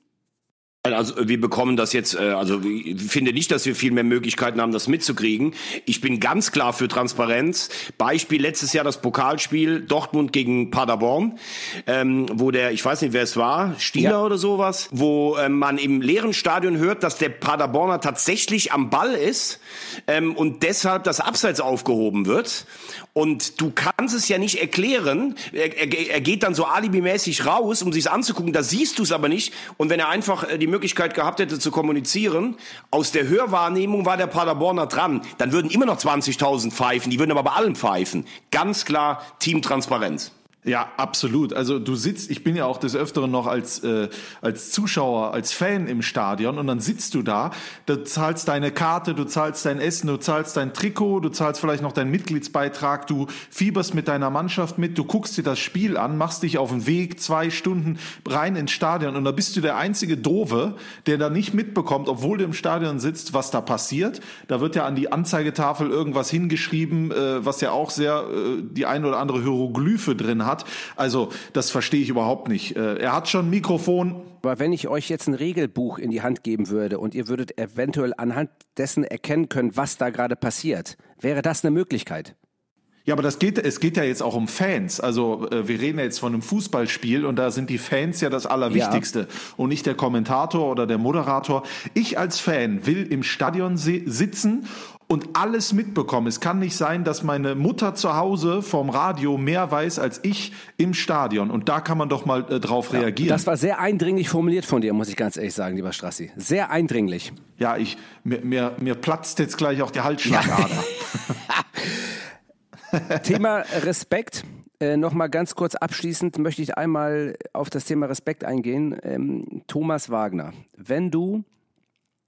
Also wir bekommen das jetzt, äh, also ich finde nicht, dass wir viel mehr Möglichkeiten haben, das mitzukriegen. Ich bin ganz klar für Transparenz. Beispiel letztes Jahr das Pokalspiel Dortmund gegen Paderborn, ähm, wo der, ich weiß nicht, wer es war, Stieler ja. oder sowas, wo ähm, man im leeren Stadion hört, dass der Paderborner tatsächlich am Ball ist ähm, und deshalb das Abseits aufgehoben wird. Und du kannst es ja nicht erklären. Er, er, er geht dann so alibimäßig raus, um sich anzugucken. Da siehst du es aber nicht. Und wenn er einfach äh, die Möglichkeit gehabt hätte zu kommunizieren, aus der Hörwahrnehmung war der Paderborner dran, dann würden immer noch 20.000 pfeifen. Die würden aber bei allen pfeifen. Ganz klar Teamtransparenz. Ja, absolut. Also du sitzt, ich bin ja auch des Öfteren noch als, äh, als Zuschauer, als Fan im Stadion und dann sitzt du da, du zahlst deine Karte, du zahlst dein Essen, du zahlst dein Trikot, du zahlst vielleicht noch deinen Mitgliedsbeitrag, du fieberst mit deiner Mannschaft mit, du guckst dir das Spiel an, machst dich auf den Weg zwei Stunden rein ins Stadion und da bist du der einzige Dove, der da nicht mitbekommt, obwohl du im Stadion sitzt, was da passiert. Da wird ja an die Anzeigetafel irgendwas hingeschrieben, äh, was ja auch sehr äh, die ein oder andere Hieroglyphe drin hat hat. Also das verstehe ich überhaupt nicht. Äh, er hat schon ein Mikrofon. Aber wenn ich euch jetzt ein Regelbuch in die Hand geben würde und ihr würdet eventuell anhand dessen erkennen können, was da gerade passiert, wäre das eine Möglichkeit? Ja, aber das geht, es geht ja jetzt auch um Fans. Also äh, wir reden ja jetzt von einem Fußballspiel und da sind die Fans ja das Allerwichtigste ja. und nicht der Kommentator oder der Moderator. Ich als Fan will im Stadion sitzen und alles mitbekommen. Es kann nicht sein, dass meine Mutter zu Hause vom Radio mehr weiß als ich im Stadion. Und da kann man doch mal äh, drauf ja, reagieren. Das war sehr eindringlich formuliert von dir, muss ich ganz ehrlich sagen, lieber Strassi. Sehr eindringlich. Ja, ich, mir, mir, mir platzt jetzt gleich auch die Halsschlagader. (laughs) Thema Respekt. Äh, Nochmal ganz kurz abschließend möchte ich einmal auf das Thema Respekt eingehen. Ähm, Thomas Wagner, wenn du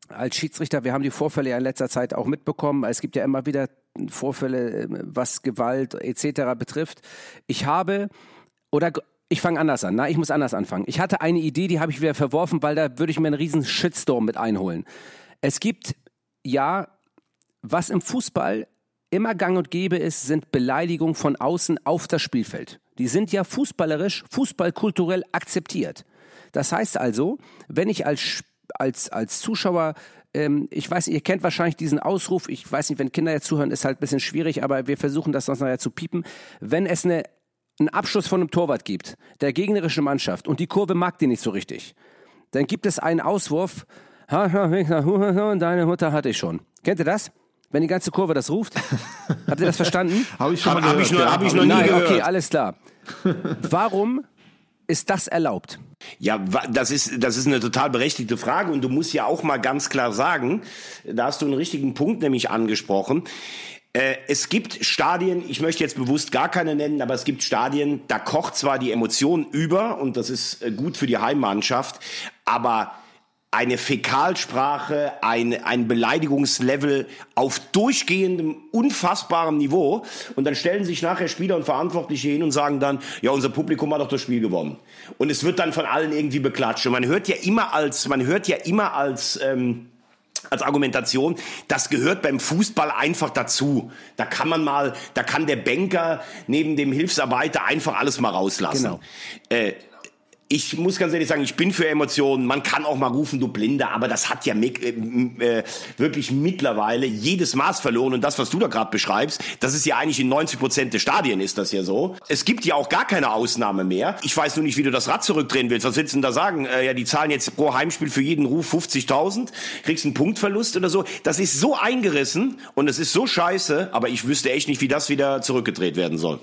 als Schiedsrichter, wir haben die Vorfälle ja in letzter Zeit auch mitbekommen. Es gibt ja immer wieder Vorfälle, äh, was Gewalt etc. betrifft. Ich habe, oder ich fange anders an. Na, ich muss anders anfangen. Ich hatte eine Idee, die habe ich wieder verworfen, weil da würde ich mir einen riesen Shitstorm mit einholen. Es gibt ja, was im Fußball immer gang und gäbe ist, sind Beleidigungen von außen auf das Spielfeld. Die sind ja fußballerisch, fußballkulturell akzeptiert. Das heißt also, wenn ich als, als, als Zuschauer ähm, ich weiß nicht, ihr kennt wahrscheinlich diesen Ausruf, ich weiß nicht, wenn Kinder jetzt zuhören, ist halt ein bisschen schwierig, aber wir versuchen das sonst nachher zu piepen. Wenn es eine, einen Abschluss von einem Torwart gibt, der gegnerischen Mannschaft, und die Kurve mag den nicht so richtig, dann gibt es einen Auswurf, deine Mutter hatte ich schon. Kennt ihr das? wenn die ganze Kurve das ruft? Habt ihr das verstanden? (laughs) Habe ich schon mal hab, gehört. Hab ich noch, hab ich noch Nein, nie gehört. okay, alles klar. Warum ist das erlaubt? Ja, das ist, das ist eine total berechtigte Frage und du musst ja auch mal ganz klar sagen, da hast du einen richtigen Punkt nämlich angesprochen. Äh, es gibt Stadien, ich möchte jetzt bewusst gar keine nennen, aber es gibt Stadien, da kocht zwar die Emotion über und das ist äh, gut für die Heimmannschaft, aber eine Fäkalsprache, ein, ein Beleidigungslevel auf durchgehendem, unfassbarem Niveau. Und dann stellen sich nachher Spieler und Verantwortliche hin und sagen dann, ja, unser Publikum hat doch das Spiel gewonnen. Und es wird dann von allen irgendwie beklatscht. Und man hört ja immer als, man hört ja immer als, ähm, als Argumentation, das gehört beim Fußball einfach dazu. Da kann man mal, da kann der Banker neben dem Hilfsarbeiter einfach alles mal rauslassen. Genau. Äh, ich muss ganz ehrlich sagen, ich bin für Emotionen. Man kann auch mal rufen, du Blinde, aber das hat ja äh, äh, wirklich mittlerweile jedes Maß verloren. Und das, was du da gerade beschreibst, das ist ja eigentlich in 90 Prozent der Stadien ist das ja so. Es gibt ja auch gar keine Ausnahme mehr. Ich weiß nur nicht, wie du das Rad zurückdrehen willst. Was willst du denn da sagen? Äh, ja, die zahlen jetzt pro Heimspiel für jeden Ruf 50.000, kriegst einen Punktverlust oder so. Das ist so eingerissen und es ist so scheiße, aber ich wüsste echt nicht, wie das wieder zurückgedreht werden soll.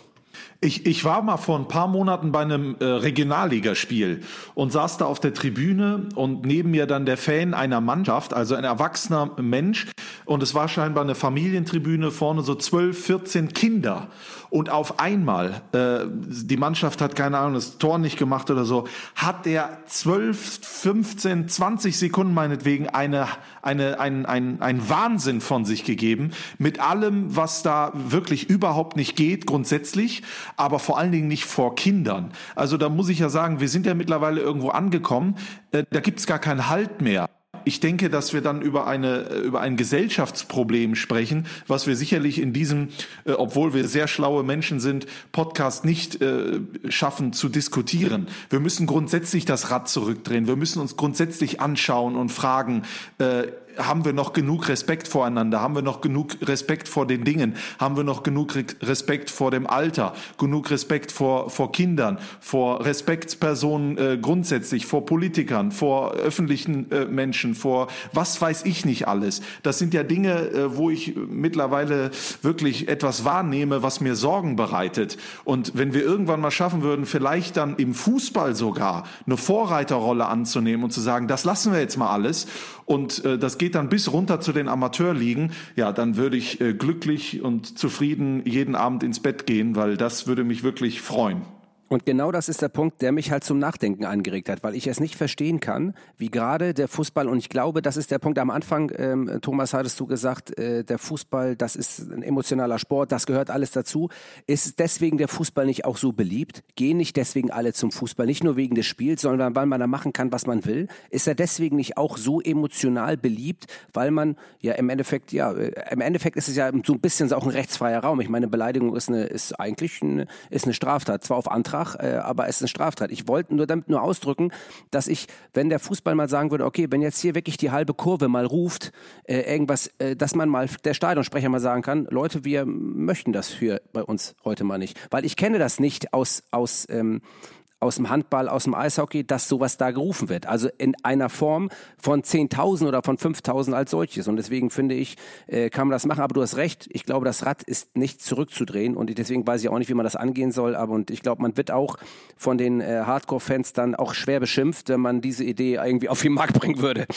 Ich, ich war mal vor ein paar Monaten bei einem äh, Regionalligaspiel und saß da auf der Tribüne und neben mir dann der Fan einer Mannschaft, also ein erwachsener Mensch. Und es war scheinbar eine Familientribüne, vorne so 12, 14 Kinder und auf einmal, äh, die Mannschaft hat keine Ahnung, das Tor nicht gemacht oder so, hat der 12, 15, 20 Sekunden meinetwegen eine, eine, ein, ein, ein Wahnsinn von sich gegeben. Mit allem, was da wirklich überhaupt nicht geht, grundsätzlich, aber vor allen Dingen nicht vor Kindern. Also da muss ich ja sagen, wir sind ja mittlerweile irgendwo angekommen, äh, da gibt's gar keinen Halt mehr ich denke, dass wir dann über eine über ein Gesellschaftsproblem sprechen, was wir sicherlich in diesem, äh, obwohl wir sehr schlaue Menschen sind, Podcast nicht äh, schaffen zu diskutieren. Wir müssen grundsätzlich das Rad zurückdrehen. Wir müssen uns grundsätzlich anschauen und fragen. Äh, haben wir noch genug Respekt voreinander? Haben wir noch genug Respekt vor den Dingen? Haben wir noch genug Respekt vor dem Alter? Genug Respekt vor, vor Kindern? Vor Respektspersonen äh, grundsätzlich? Vor Politikern? Vor öffentlichen äh, Menschen? Vor was weiß ich nicht alles? Das sind ja Dinge, äh, wo ich mittlerweile wirklich etwas wahrnehme, was mir Sorgen bereitet. Und wenn wir irgendwann mal schaffen würden, vielleicht dann im Fußball sogar eine Vorreiterrolle anzunehmen und zu sagen, das lassen wir jetzt mal alles und äh, das geht dann bis runter zu den Amateurligen, ja, dann würde ich äh, glücklich und zufrieden jeden Abend ins Bett gehen, weil das würde mich wirklich freuen. Und genau das ist der Punkt, der mich halt zum Nachdenken angeregt hat, weil ich es nicht verstehen kann, wie gerade der Fußball, und ich glaube, das ist der Punkt am Anfang, ähm, Thomas, hattest du gesagt, äh, der Fußball, das ist ein emotionaler Sport, das gehört alles dazu. Ist deswegen der Fußball nicht auch so beliebt? Gehen nicht deswegen alle zum Fußball, nicht nur wegen des Spiels, sondern weil man da machen kann, was man will? Ist er deswegen nicht auch so emotional beliebt, weil man ja im Endeffekt, ja, äh, im Endeffekt ist es ja so ein bisschen auch ein rechtsfreier Raum. Ich meine, Beleidigung ist eine, ist eigentlich eine, ist eine Straftat, zwar auf Antrag, nach, äh, aber es ist eine Straftat. Ich wollte nur damit nur ausdrücken, dass ich, wenn der Fußball mal sagen würde, okay, wenn jetzt hier wirklich die halbe Kurve mal ruft, äh, irgendwas, äh, dass man mal der Stadionsprecher mal sagen kann, Leute, wir möchten das für bei uns heute mal nicht, weil ich kenne das nicht aus aus ähm, aus dem Handball, aus dem Eishockey, dass sowas da gerufen wird. Also in einer Form von 10.000 oder von 5.000 als solches. Und deswegen finde ich, äh, kann man das machen. Aber du hast recht, ich glaube, das Rad ist nicht zurückzudrehen. Und deswegen weiß ich auch nicht, wie man das angehen soll. Aber und ich glaube, man wird auch von den äh, Hardcore-Fans dann auch schwer beschimpft, wenn man diese Idee irgendwie auf den Markt bringen würde.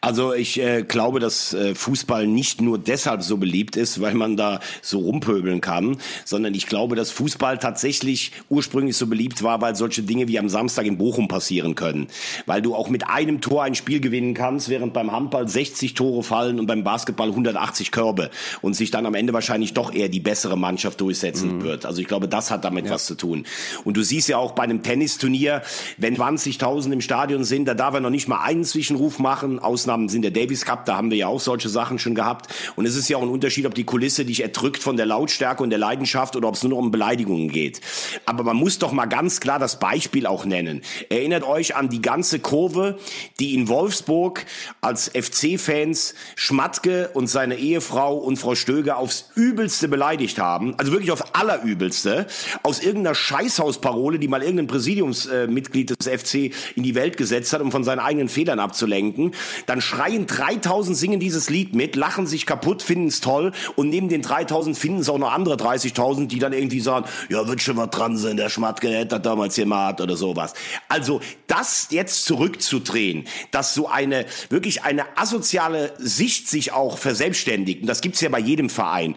Also ich äh, glaube, dass äh, Fußball nicht nur deshalb so beliebt ist, weil man da so rumpöbeln kann, sondern ich glaube, dass Fußball tatsächlich ursprünglich so beliebt war, weil solche Dinge wie am Samstag in Bochum passieren können. Weil du auch mit einem Tor ein Spiel gewinnen kannst, während beim Handball 60 Tore fallen und beim Basketball 180 Körbe und sich dann am Ende wahrscheinlich doch eher die bessere Mannschaft durchsetzen mhm. wird. Also ich glaube, das hat damit ja. was zu tun. Und du siehst ja auch bei einem Tennisturnier, wenn 20.000 im Stadion sind, da darf er noch nicht mal einen Zwischenruf machen, Ausnahme Ausnahmen sind der Davis Cup, da haben wir ja auch solche Sachen schon gehabt. Und es ist ja auch ein Unterschied, ob die Kulisse dich erdrückt von der Lautstärke und der Leidenschaft oder ob es nur noch um Beleidigungen geht. Aber man muss doch mal ganz klar das Beispiel auch nennen. Erinnert euch an die ganze Kurve, die in Wolfsburg als FC-Fans Schmatke und seine Ehefrau und Frau Stöger aufs Übelste beleidigt haben. Also wirklich aufs Allerübelste. Aus irgendeiner Scheißhausparole, die mal irgendein Präsidiumsmitglied des FC in die Welt gesetzt hat, um von seinen eigenen Fehlern abzulenken. Dann schreien 3000 singen dieses Lied mit, lachen sich kaputt, finden es toll und neben den 3000 finden es auch noch andere 30.000, die dann irgendwie sagen, ja, wird schon was dran sein, der Schmatke hätte das damals gemacht oder sowas. Also das jetzt zurückzudrehen, dass so eine wirklich eine asoziale Sicht sich auch verselbstständigt, und das gibt's ja bei jedem Verein,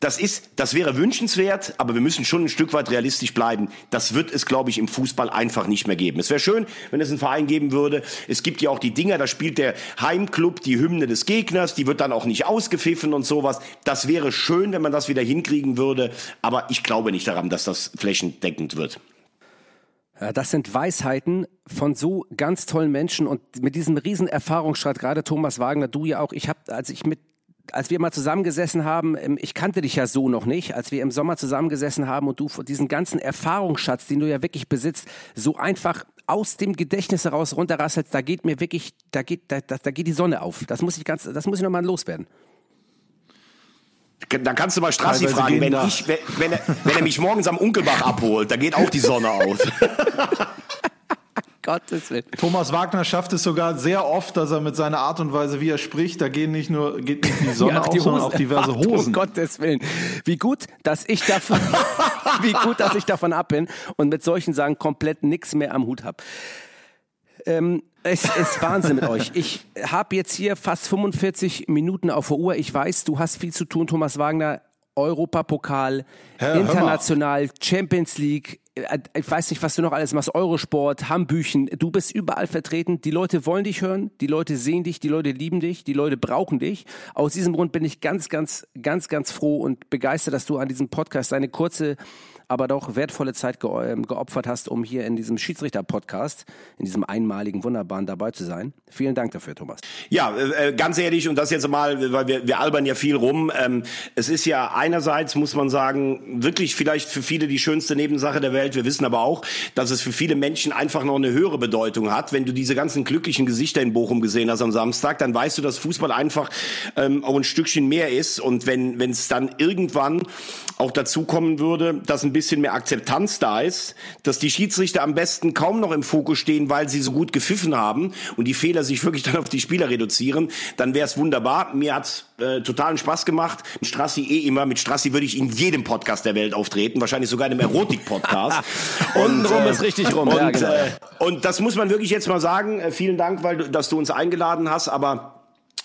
das ist, das wäre wünschenswert, aber wir müssen schon ein Stück weit realistisch bleiben. Das wird es, glaube ich, im Fußball einfach nicht mehr geben. Es wäre schön, wenn es einen Verein geben würde. Es gibt ja auch die Dinger, da spielt der Heimclub die Hymne des Gegners, die wird dann auch nicht ausgepfiffen und sowas. Das wäre schön, wenn man das wieder hinkriegen würde, aber ich glaube nicht daran, dass das flächendeckend wird. Das sind Weisheiten von so ganz tollen Menschen und mit diesem riesen Erfahrungsschritt, gerade Thomas Wagner, du ja auch. Ich habe, als ich mit als wir mal zusammengesessen haben, ähm, ich kannte dich ja so noch nicht, als wir im Sommer zusammengesessen haben und du diesen ganzen Erfahrungsschatz, den du ja wirklich besitzt, so einfach aus dem Gedächtnis heraus runterrasselst, da geht mir wirklich, da geht, da, da geht die Sonne auf. Das muss ich ganz, das muss ich nochmal loswerden. Dann kannst du mal Strassi fragen, wenn, ich, wenn, wenn, er, wenn er mich morgens am Unkelbach abholt, da geht auch die Sonne auf. (laughs) Gottes Willen. Thomas Wagner schafft es sogar sehr oft, dass er mit seiner Art und Weise, wie er spricht, da gehen nicht nur geht nicht die Sonne (laughs) ja, auf, sondern auch diverse Hosen. Um Gottes Willen. Wie gut, dass ich davon, (laughs) wie gut, dass ich davon ab bin und mit solchen Sachen komplett nichts mehr am Hut habe. Ähm, es ist Wahnsinn mit euch. Ich habe jetzt hier fast 45 Minuten auf der Uhr. Ich weiß, du hast viel zu tun, Thomas Wagner. Europapokal, Herr, international, Champions League, äh, ich weiß nicht, was du noch alles machst, Eurosport, Hambüchen, du bist überall vertreten. Die Leute wollen dich hören, die Leute sehen dich, die Leute lieben dich, die Leute brauchen dich. Aus diesem Grund bin ich ganz, ganz, ganz, ganz froh und begeistert, dass du an diesem Podcast eine kurze aber doch wertvolle Zeit ge ähm, geopfert hast, um hier in diesem Schiedsrichter-Podcast, in diesem einmaligen, wunderbaren dabei zu sein. Vielen Dank dafür, Thomas. Ja, äh, äh, ganz ehrlich, und das jetzt mal, weil wir, wir albern ja viel rum. Ähm, es ist ja einerseits, muss man sagen, wirklich vielleicht für viele die schönste Nebensache der Welt. Wir wissen aber auch, dass es für viele Menschen einfach noch eine höhere Bedeutung hat. Wenn du diese ganzen glücklichen Gesichter in Bochum gesehen hast am Samstag, dann weißt du, dass Fußball einfach ähm, auch ein Stückchen mehr ist. Und wenn es dann irgendwann auch dazu kommen würde, dass ein bisschen mehr Akzeptanz da ist, dass die Schiedsrichter am besten kaum noch im Fokus stehen, weil sie so gut gepfiffen haben und die Fehler sich wirklich (laughs) dann auf die Spieler reduzieren, dann wäre es wunderbar. Mir hat's äh, totalen Spaß gemacht. Mit Strassi eh immer. Mit Strassi würde ich in jedem Podcast der Welt auftreten, wahrscheinlich sogar in einem Erotik-Podcast. (laughs) und rum äh, ist richtig rum. Und, ja, genau. äh, und das muss man wirklich jetzt mal sagen. Äh, vielen Dank, weil du, dass du uns eingeladen hast. Aber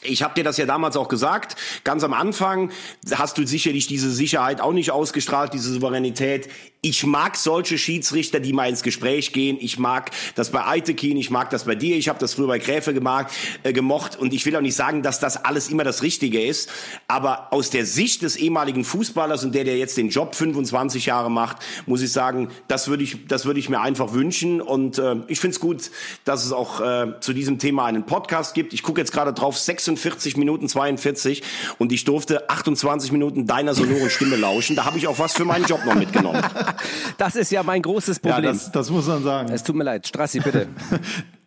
ich habe dir das ja damals auch gesagt. Ganz am Anfang hast du sicherlich diese Sicherheit auch nicht ausgestrahlt, diese Souveränität. Ich mag solche Schiedsrichter, die mal ins Gespräch gehen. Ich mag das bei Eitekin, ich mag das bei dir. Ich habe das früher bei Gräfe gemacht, äh, gemocht. Und ich will auch nicht sagen, dass das alles immer das Richtige ist. Aber aus der Sicht des ehemaligen Fußballers und der, der jetzt den Job 25 Jahre macht, muss ich sagen, das würde ich, das würde ich mir einfach wünschen. Und äh, ich finde es gut, dass es auch äh, zu diesem Thema einen Podcast gibt. Ich gucke jetzt gerade drauf, 46 Minuten 42 und ich durfte 28 Minuten deiner sonoren Stimme lauschen. Da habe ich auch was für meinen Job noch mitgenommen. (laughs) das ist ja mein großes Problem. Ja, das, das muss man sagen. Es tut mir leid. Strassi, bitte. (laughs)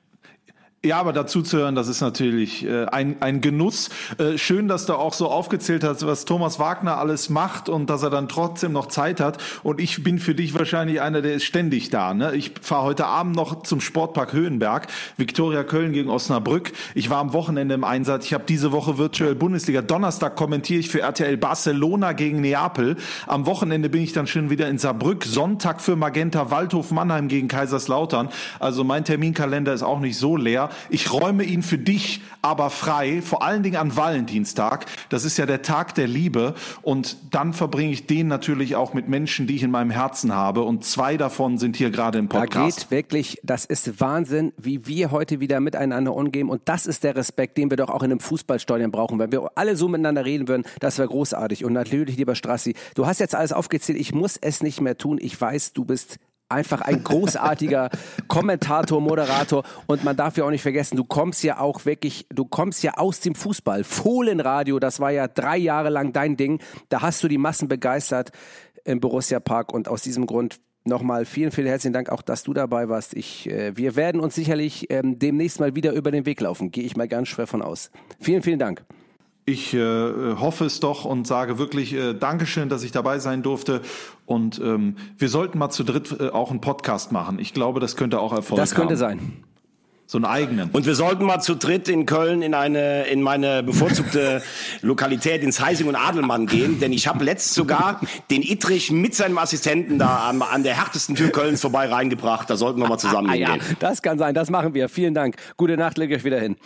Ja, aber dazu zu hören, das ist natürlich äh, ein, ein Genuss. Äh, schön, dass du auch so aufgezählt hast, was Thomas Wagner alles macht und dass er dann trotzdem noch Zeit hat. Und ich bin für dich wahrscheinlich einer, der ist ständig da. Ne? Ich fahre heute Abend noch zum Sportpark Höhenberg, Viktoria Köln gegen Osnabrück. Ich war am Wochenende im Einsatz. Ich habe diese Woche virtuell Bundesliga. Donnerstag kommentiere ich für RTL Barcelona gegen Neapel. Am Wochenende bin ich dann schon wieder in Saarbrück. Sonntag für Magenta Waldhof Mannheim gegen Kaiserslautern. Also mein Terminkalender ist auch nicht so leer. Ich räume ihn für dich aber frei, vor allen Dingen an Valentinstag. Das ist ja der Tag der Liebe. Und dann verbringe ich den natürlich auch mit Menschen, die ich in meinem Herzen habe. Und zwei davon sind hier gerade im Podcast. Da geht wirklich, das ist Wahnsinn, wie wir heute wieder miteinander umgehen. Und das ist der Respekt, den wir doch auch in einem Fußballstadion brauchen. Wenn wir alle so miteinander reden würden, das wäre großartig. Und natürlich, lieber Strassi, du hast jetzt alles aufgezählt. Ich muss es nicht mehr tun. Ich weiß, du bist einfach ein großartiger (laughs) Kommentator, Moderator und man darf ja auch nicht vergessen, du kommst ja auch wirklich, du kommst ja aus dem Fußball. Fohlenradio, das war ja drei Jahre lang dein Ding. Da hast du die Massen begeistert im Borussia Park und aus diesem Grund Nochmal vielen, vielen herzlichen Dank auch, dass du dabei warst. Ich, äh, wir werden uns sicherlich ähm, demnächst mal wieder über den Weg laufen. Gehe ich mal ganz schwer von aus. Vielen, vielen Dank. Ich äh, hoffe es doch und sage wirklich äh, Dankeschön, dass ich dabei sein durfte. Und ähm, wir sollten mal zu dritt äh, auch einen Podcast machen. Ich glaube, das könnte auch Erfolg haben. Das könnte haben. sein. So einen eigenen. Und wir sollten mal zu dritt in Köln in eine in meine bevorzugte (laughs) Lokalität ins Heising und Adelmann gehen, denn ich habe letzt sogar den Itrich mit seinem Assistenten da an, an der härtesten Tür Kölns vorbei reingebracht. Da sollten wir mal zusammen ah, hingehen. Ja, das kann sein, das machen wir. Vielen Dank. Gute Nacht, leg euch wieder hin.